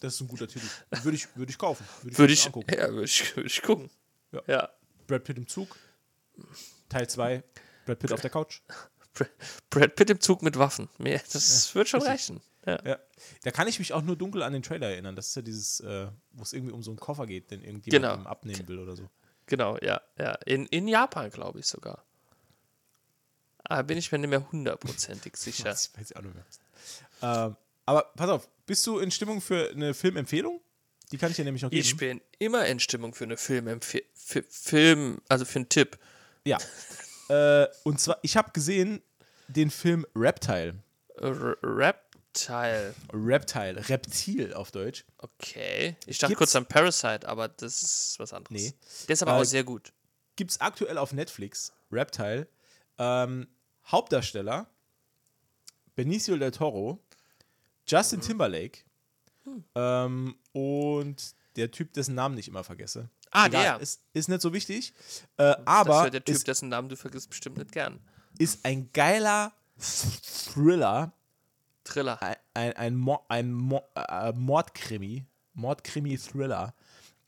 Das ist ein guter Titel. Würde ich, würde ich kaufen. Würde würde mir ich, angucken. ja, würde ich, würde ich gucken. Ja. ja. Brad Pitt im Zug. Teil 2. Brad Pitt auf der Couch. Bra- Brad Pitt im Zug mit Waffen. Das wird schon reichen. Ja. Ja. Da kann ich mich auch nur dunkel an den Trailer erinnern. Das ist ja dieses, äh, wo es irgendwie um so einen Koffer geht, den irgendjemand Genau. abnehmen will oder so. Genau, ja. ja. In, in Japan, glaube ich sogar. Aber bin ich mir nicht mehr hundertprozentig (laughs) sicher. Ich weiß ich auch nicht mehr. Ähm, aber pass auf, bist du in Stimmung für eine Filmempfehlung? Die kann ich dir nämlich noch geben. Ich bin immer in Stimmung für eine Filmempfe für Film, also für einen Tipp. Ja. (laughs) äh, und zwar, ich habe gesehen den Film Reptile. R Reptile. Reptile, Reptil auf Deutsch. Okay. Ich dachte Gibt's- kurz an Parasite, aber das ist was anderes. Nee. Der ist aber Äh, auch sehr gut. Gibt es aktuell auf Netflix, Reptile. Ähm, Hauptdarsteller Benicio del Toro, Justin Timberlake ähm, und der Typ, dessen Namen ich immer vergesse. Ah, Egal, der. Ist, ist nicht so wichtig. Äh, das aber ist der Typ, ist, dessen Namen du vergisst bestimmt nicht gern. ist ein geiler Thriller, Thriller. ein, ein, ein, Mo ein Mo äh, Mordkrimi, Mordkrimi-Thriller.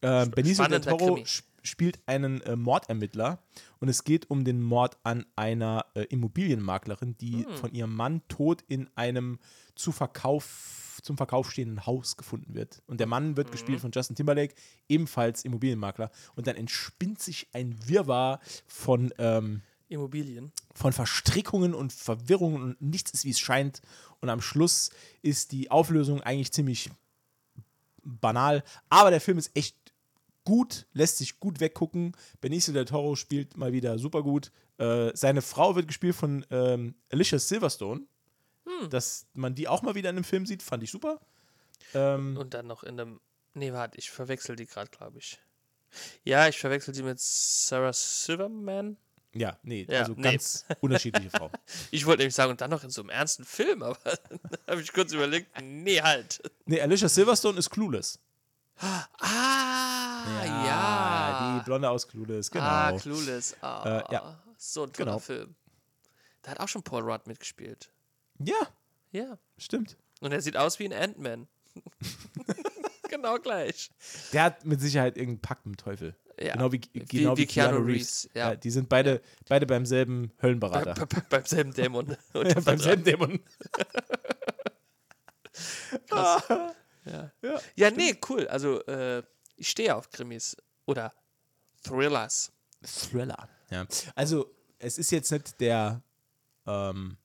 Äh, Benicio del Toro Krimi. sp- spielt einen äh, Mordermittler und es geht um den Mord an einer äh, Immobilienmaklerin, die Hm. von ihrem Mann tot in einem zu Verkauf, zum Verkauf stehenden Haus gefunden wird. Und der Mann wird Mhm. gespielt von Justin Timberlake, ebenfalls Immobilienmakler. Und dann entspinnt sich ein Wirrwarr von ähm, Immobilien. von Verstrickungen und Verwirrungen und nichts ist, wie es scheint. Und am Schluss ist die Auflösung eigentlich ziemlich banal. Aber der Film ist echt gut, lässt sich gut weggucken. Benicio del Toro spielt mal wieder super gut. Äh, seine Frau wird gespielt von ähm, Alicia Silverstone. Dass man die auch mal wieder in einem Film sieht, fand ich super. Ähm, Und dann noch in einem. Nee, warte, ich verwechsel die gerade, glaube ich. Ja, ich verwechsel die mit Sarah Silverman. Ja, nee, Ja, also nee. ganz (laughs) unterschiedliche Frau. Ich wollte nämlich sagen, und dann noch in so einem ernsten Film, aber (laughs) habe ich kurz überlegt, nee, halt. Nee, Alicia Silverstone ist Clueless. Ah, ja. Die Blonde aus Clueless, genau. Ah, Clueless. Ah, Äh, ja. So ein toller Genau. Film. Da hat auch schon Paul Rudd mitgespielt. ja, Ja. stimmt. Und er sieht aus wie ein Ant-Man. (laughs) genau gleich. Der hat mit Sicherheit irgendeinen Pakt mit dem Teufel. Ja. Genau wie, genau wie, wie Keanu Keanu, Reeves, Reeves. ja. die sind beide, beide beim selben Höllenberater. Be- be- beim selben Dämon. (laughs) Ja, beim selben Dämon. (laughs) Ja, ja nee, cool. Also, äh, ich stehe auf Krimis. Oder Thrillers. Thriller. Ja. Also, es ist jetzt nicht der. Ähm,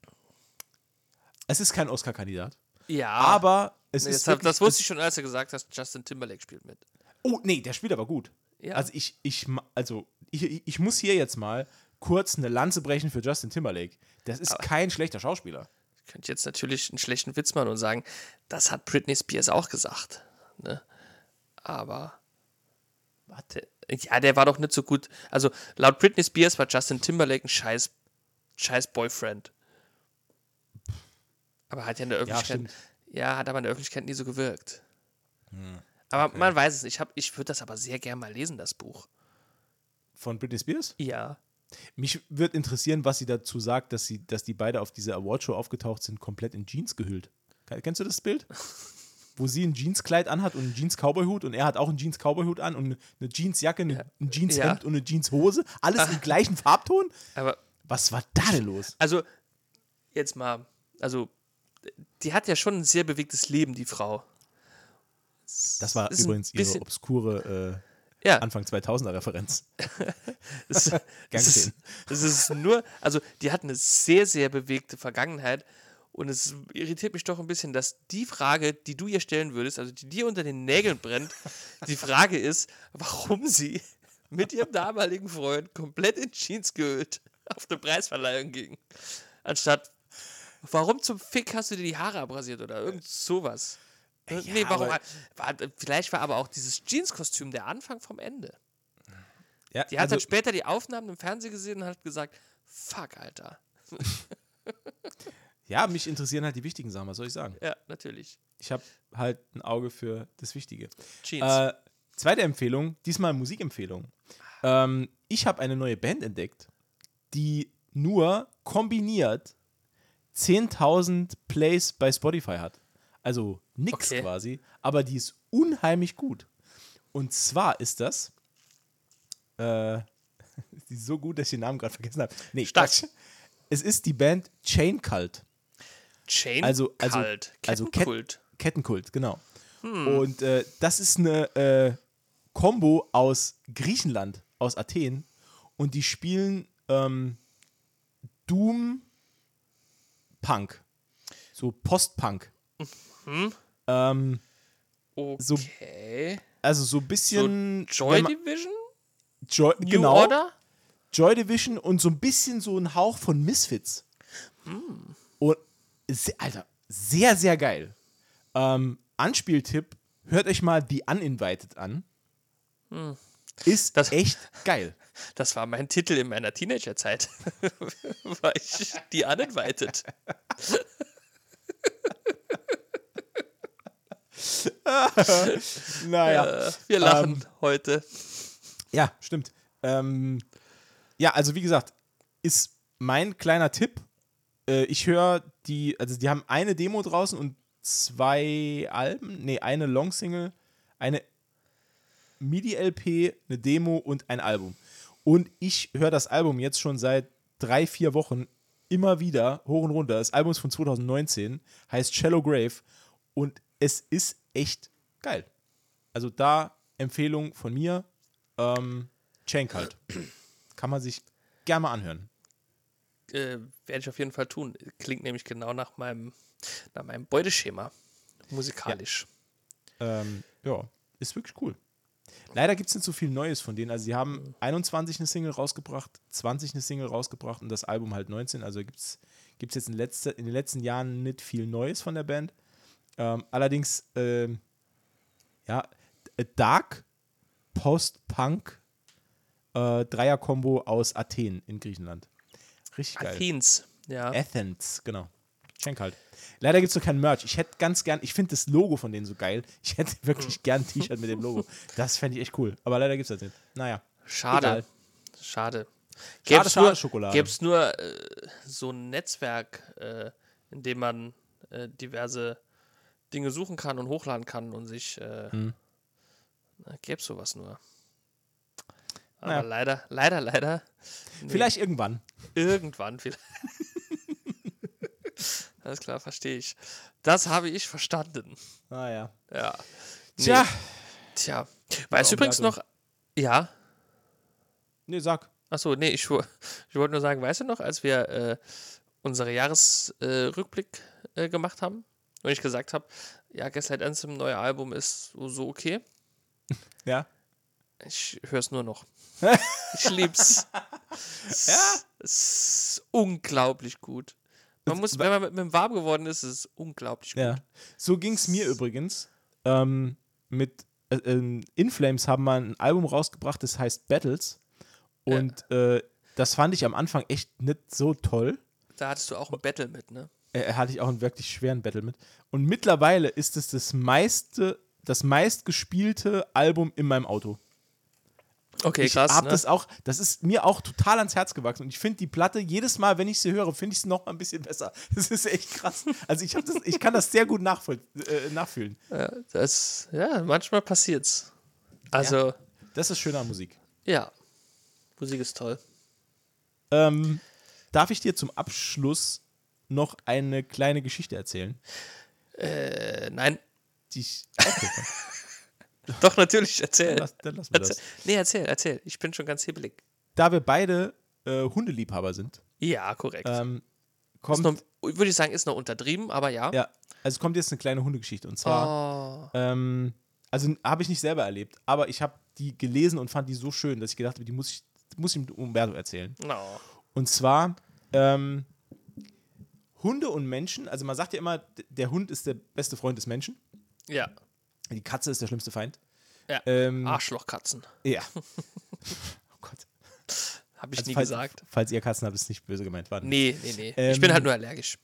es ist kein Oscar-Kandidat. Ja. Aber es Nee, ist. das, wirklich- das wusste ich schon, als du gesagt hast, Justin Timberlake spielt mit. Oh, nee, der spielt aber gut. Ja. Also, ich, ich, also ich, ich muss hier jetzt mal kurz eine Lanze brechen für Justin Timberlake. Das ist kein schlechter Schauspieler. Ich könnte jetzt natürlich einen schlechten Witz machen und sagen, das hat Britney Spears auch gesagt. Ne? Aber. Warte. Ja, der war doch nicht so gut. Also, laut Britney Spears war Justin Timberlake ein scheiß, scheiß Boyfriend. Aber hat ja in der Öffentlichkeit. stimmt. Ja, hat aber in der Öffentlichkeit nie so gewirkt. Hm, Aber man weiß es nicht. Ich, hab- ich würde das aber sehr gerne mal lesen, das Buch. Von Britney Spears? Ja. Mich würde interessieren, was sie dazu sagt, dass, sie, dass die beide auf dieser Awardshow aufgetaucht sind, komplett in Jeans gehüllt. Ke- Kennst du das Bild? (laughs) Wo sie ein Jeanskleid anhat und einen Jeans-Cowboy-Hut und er hat auch einen Jeans-Cowboy-Hut an und eine Jeansjacke, eine, ein Jeanshemd Ja. und eine Jeanshose. Alles im gleichen Farbton. Aber Was war da denn los? Also, jetzt mal, also, die hat ja schon ein sehr bewegtes Leben, die Frau. Das war übrigens ihre obskure äh, Ja, Anfang 2000er Referenz. (laughs) Gern es, ist, es ist nur, also, die hat eine sehr, sehr bewegte Vergangenheit. Und es irritiert mich doch ein bisschen, dass die Frage, die du ihr stellen würdest, also die dir unter den Nägeln brennt, (laughs) die Frage ist, warum sie mit ihrem damaligen Freund komplett in Jeans gehüllt auf eine Preisverleihung ging. Anstatt, warum zum Fick hast du dir die Haare abrasiert oder irgend sowas? Nee, warum? aber- War, vielleicht war aber auch dieses Jeans-Kostüm der Anfang vom Ende. Ja, Die hat also, dann später die Aufnahmen im Fernsehen gesehen und hat gesagt, fuck, Alter. (laughs) ja, mich interessieren halt die wichtigen Sachen, was soll ich sagen? Ja, natürlich. Ich habe halt ein Auge für das Wichtige. Jeans. Äh, zweite Empfehlung, diesmal Musikempfehlung. Ähm, ich habe eine neue Band entdeckt, die nur kombiniert 10.000 Plays bei Spotify hat. Also nix Okay. quasi, aber die ist unheimlich gut. Und zwar ist das, äh, (laughs) die ist so gut, dass ich den Namen gerade vergessen habe. Nee, Stark. Quatsch. Es ist die Band Chain Cult. Chain Also, also, Cult. also Ket- Kettenkult. Kettenkult, genau. Hm. Und äh, das ist eine äh, Combo aus Griechenland, aus Athen. Und die spielen ähm, Doom Punk. So Post-Punk. Mhm. Ähm, so- okay. also so ein so bisschen. Joy wenn man- Division? Joy, New genau. Order? Joy Division und so ein bisschen so ein Hauch von Misfits. Hm. Und Alter, sehr, sehr geil. Ähm, Anspieltipp, hört euch mal die Uninvited an. Ist Das- echt geil. (laughs) Das war mein Titel in meiner Teenagerzeit. (laughs) war ich die uninvited. (laughs) (laughs) Naja. Äh, wir lachen Ähm, heute. Ja, stimmt. Ähm, ja, also wie gesagt, ist mein kleiner Tipp. Äh, ich höre die, also die haben eine Demo draußen und zwei Alben, nee, eine Long-Single, eine MIDI-LP, eine Demo und ein Album. Und ich höre das Album jetzt schon seit drei, vier Wochen immer wieder hoch und runter. Das Album ist von 2019, heißt Shallow Grave und es ist echt geil. Also da Empfehlung von mir, ähm, Chank halt. Kann man sich gerne mal anhören. Äh, Werde ich auf jeden Fall tun. Klingt nämlich genau nach meinem, nach meinem Beuteschema. Musikalisch. Ähm, ja, ist wirklich cool. Leider gibt es nicht so viel Neues von denen. Also sie haben 21 eine Single rausgebracht, 20 eine Single rausgebracht und das Album halt 19. Also gibt es jetzt in, letzte, in den letzten Jahren nicht viel Neues von der Band. Ähm, allerdings, ähm, ja, äh, Dark Post-Punk äh, Dreier-Kombo aus Athen in Griechenland. Richtig geil. Athens. Ja. Athens, genau. Schenk halt. Leider gibt es noch kein Merch. Ich hätte ganz gern, ich finde das Logo von denen so geil. Ich hätte (laughs) wirklich gern ein T-Shirt mit dem Logo. Das fände ich echt cool. Aber leider gibt es das nicht. Naja. Schade. Egal. Schade. Gäb's schade, nur, Schokolade. Gäbe es nur äh, so ein Netzwerk, äh, in dem man äh, diverse Dinge suchen kann und hochladen kann und sich. Äh, Hm. Gäbe es sowas nur. Aber Naja. leider, leider, leider. nee, Vielleicht irgendwann. Irgendwann vielleicht. (laughs) Alles klar, verstehe ich. Das habe ich verstanden. Naja. Ja. Nee, Tja. Tja. Weißt du übrigens noch. Ja. Nee, sag. Achso, nee, ich, ich wollte nur sagen, weißt du noch, als wir äh, unsere Jahresrückblick äh, äh, gemacht haben und ich gesagt habe, ja, Gaslight Anthem, neue Album ist so, so okay. (laughs) Ja. Ich höre es nur noch. (laughs) ich lieb's. Ja. Es ist unglaublich gut. Man muss, wenn man mit, mit dem warm geworden ist, ist es unglaublich gut. Ja. So ging es mir übrigens. Ähm, mit äh, ähm, In Flames haben mal ein Album rausgebracht, das heißt Battles. Und äh, das fand ich am Anfang echt nicht so toll. Da hattest du auch ein Battle mit, ne? Äh, hatte ich auch einen wirklich schweren Battle mit. Und mittlerweile ist es das meiste, das meistgespielte Album in meinem Auto. Okay, ich krass. hab ne? das auch, das ist mir auch total ans Herz gewachsen. Und ich finde die Platte, jedes Mal, wenn ich sie höre, finde ich sie noch mal ein bisschen besser. (laughs) Das ist echt krass. Also ich, das, ich kann das sehr gut nachvoll, äh, nachfühlen. ja, das, ja, manchmal passiert's. Also, Das ist schöne Musik. ja. Musik ist toll. Ähm, darf ich dir zum Abschluss noch eine kleine Geschichte erzählen? Äh, nein, Die ich, okay, (laughs) doch, natürlich, erzähl. lass, dann lassen wir erzähl. das. Nee, erzähl, erzähl. Ich bin schon ganz hibbelig. Da wir beide äh, Hundeliebhaber sind, Ja, korrekt. ähm, kommt noch, würde ich sagen, ist noch untertrieben, aber ja. Ja, also kommt jetzt eine kleine Hundegeschichte. Und zwar, Oh, ähm, also habe ich nicht selber erlebt, aber ich habe die gelesen und fand die so schön, dass ich gedacht habe, die muss ich, muss ich mit Umberto erzählen. no. Und zwar, ähm, Hunde und Menschen, also man sagt ja immer, der Hund ist der beste Freund des Menschen, Ja. die Katze ist der schlimmste Feind. Ja. Ähm, Arschlochkatzen. Ja. (laughs) oh Gott. Habe ich Also nie falls, gesagt. Falls ihr Katzen habt, ist nicht böse gemeint. War. Nee, nee, nee. ich Ähm, bin halt nur allergisch.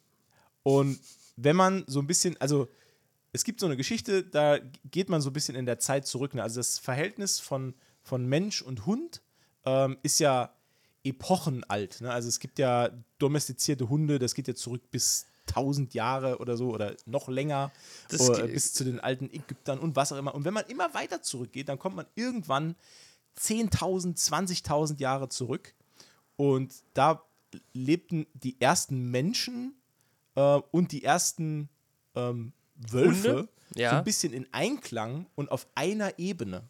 Und wenn man so ein bisschen, also es gibt so eine Geschichte, da geht man so ein bisschen in der Zeit zurück. Ne? Also das Verhältnis von, von Mensch und Hund ähm, ist ja epochenalt. Ne? Also es gibt ja domestizierte Hunde, das geht ja zurück bis 1000 Jahre oder so oder noch länger, oder ge- bis zu den alten Ägyptern und was auch immer. Und wenn man immer weiter zurückgeht, dann kommt man irgendwann 10.000, 20.000 Jahre zurück und da lebten die ersten Menschen äh, und die ersten ähm, Wölfe? Ja. so ein bisschen in Einklang und auf einer Ebene.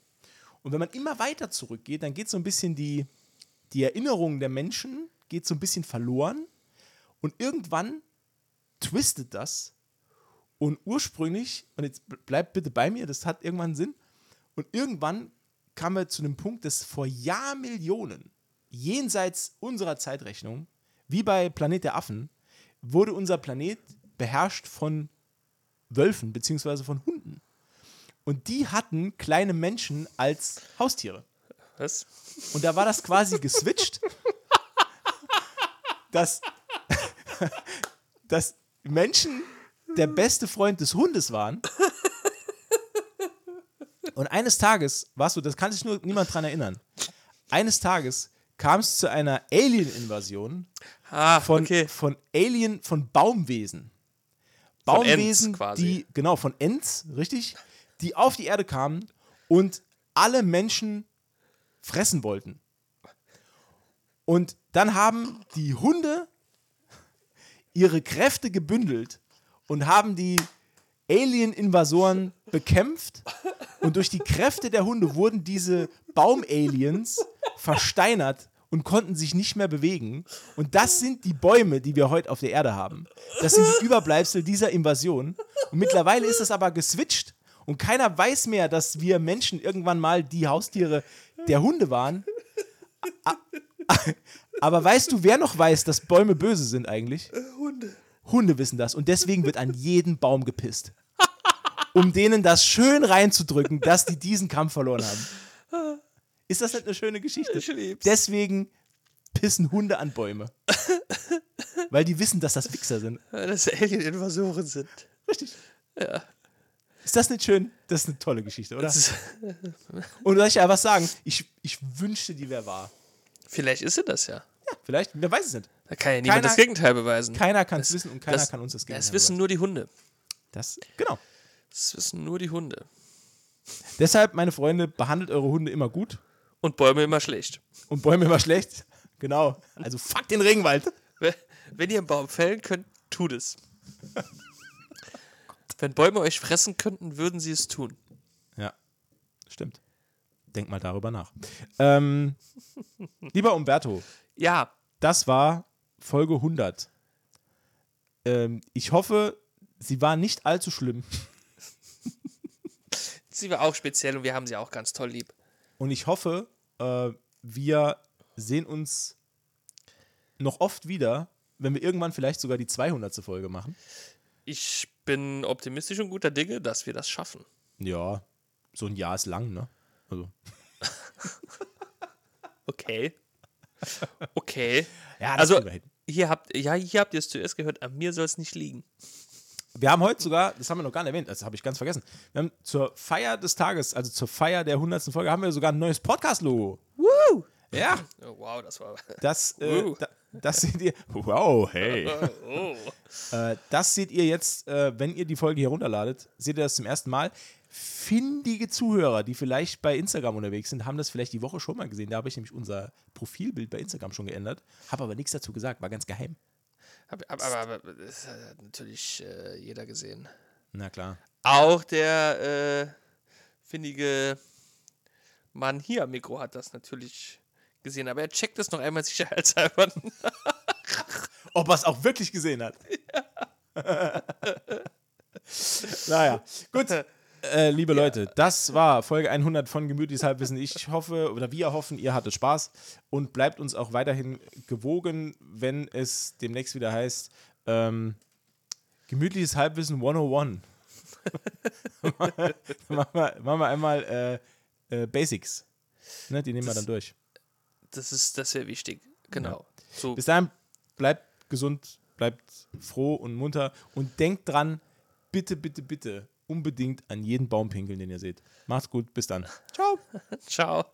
Und wenn man immer weiter zurückgeht, dann geht so ein bisschen die, die Erinnerung der Menschen geht so ein bisschen verloren und irgendwann twistet das und ursprünglich, und jetzt bleibt bitte bei mir, das hat irgendwann Sinn, und irgendwann kamen wir zu einem Punkt, dass vor Jahrmillionen, jenseits unserer Zeitrechnung, wie bei Planet der Affen, wurde unser Planet beherrscht von Wölfen beziehungsweise von Hunden. Und die hatten kleine Menschen als Haustiere. Was? Und da war das quasi geswitcht, dass, dass Menschen der beste Freund des Hundes waren. Und eines Tages, warst du, das kann sich nur niemand dran erinnern, eines Tages kam es zu einer Alien-Invasion Ah, von, okay. von Alien, von Baumwesen. Von Baumwesen, quasi. die, genau, von Ents, richtig, die auf die Erde kamen und alle Menschen fressen wollten. Und dann haben die Hunde ihre Kräfte gebündelt und haben die Alien-Invasoren bekämpft. Und durch die Kräfte der Hunde wurden diese Baumaliens versteinert und konnten sich nicht mehr bewegen. Und das sind die Bäume, die wir heute auf der Erde haben. Das sind die Überbleibsel dieser Invasion. Und mittlerweile ist es aber geswitcht. Und keiner weiß mehr, dass wir Menschen irgendwann mal die Haustiere der Hunde waren. Aber weißt du, wer noch weiß, dass Bäume böse sind eigentlich? Hunde. Hunde wissen das und deswegen wird an jeden Baum gepisst. Um denen das schön reinzudrücken, dass die diesen Kampf verloren haben. Ist das nicht eine schöne Geschichte? Ich lieb's. Deswegen pissen Hunde an Bäume. Weil die wissen, dass das Wichser sind. Weil das Alien-Invasoren sind. Richtig. Ja. Ist das nicht schön? Das ist eine tolle Geschichte, oder? (laughs) Und soll ich ja was sagen? Ich, ich wünschte, die wäre wahr. vielleicht ist sie das ja. Ja, vielleicht, wer weiß es nicht. Da kann ja niemand Keiner- das Gegenteil beweisen. Keiner kann es wissen und keiner das, kann uns das Gegenteil Das wissen nur die Hunde. beweisen. Das, genau. Das wissen nur die Hunde. Deshalb, meine Freunde, behandelt eure Hunde immer gut Und Bäume immer schlecht. und Bäume immer schlecht. Genau. Also fuck den Regenwald. Wenn- Wenn ihr einen Baum fällen könnt, tut es. (laughs) Wenn Bäume euch fressen könnten, würden sie es tun. Ja, stimmt. Denk mal darüber nach. Ähm, (laughs) lieber Umberto, Ja, das war Folge 100. Ähm, ich hoffe, sie war nicht allzu schlimm. (laughs) sie war auch speziell und wir haben sie auch ganz toll lieb. Und ich hoffe, äh, wir sehen uns noch oft wieder, wenn wir irgendwann vielleicht sogar die 200. Folge machen. Ich bin optimistisch und guter Dinge, dass wir das schaffen. Ja, so ein Jahr ist lang, ne? Also. (laughs) Okay. Okay. Ja, Also-. Hier habt, ja, hier habt ihr es zuerst gehört, an mir soll es nicht liegen. Wir haben heute sogar, das haben wir noch gar nicht erwähnt, das habe ich ganz vergessen. Wir haben zur Feier des Tages, also zur Feier der 100. Folge, haben wir sogar ein neues Podcast-Logo. Woo! Ja, Oh, wow, das war. das, äh, da, das seht ihr. Wow, hey. (laughs) Oh. Äh, das seht ihr jetzt, äh, wenn ihr die Folge hier runterladet, seht ihr das zum ersten Mal. Findige Zuhörer, die vielleicht bei Instagram unterwegs sind, haben das vielleicht die Woche schon mal gesehen. Da habe ich nämlich unser Profilbild bei Instagram schon geändert, habe aber nichts dazu gesagt, war ganz geheim. Aber, aber, aber, aber das hat natürlich äh, jeder gesehen. Na klar. Auch der äh, findige Mann hier am Mikro hat das natürlich gesehen, aber er checkt es noch einmal sicherheitshalber. (laughs) Ob er es auch wirklich gesehen hat. (laughs) naja, gut. Äh, liebe Leute, das war Folge 100 von Gemütliches Halbwissen. Ich hoffe, oder wir hoffen, ihr hattet Spaß und bleibt uns auch weiterhin gewogen, wenn es demnächst wieder heißt, ähm, Gemütliches Halbwissen 101. (laughs) machen, wir, machen wir einmal äh, äh, Basics. Ne, die nehmen wir Das- dann durch. Das ist, das wäre wichtig. Genau. So, Bis dahin, bleibt gesund, bleibt froh und munter und denkt dran, bitte, bitte, bitte, unbedingt an jeden Baum pinkeln, den ihr seht. Macht's gut, bis dann. (laughs) Ciao. ciao.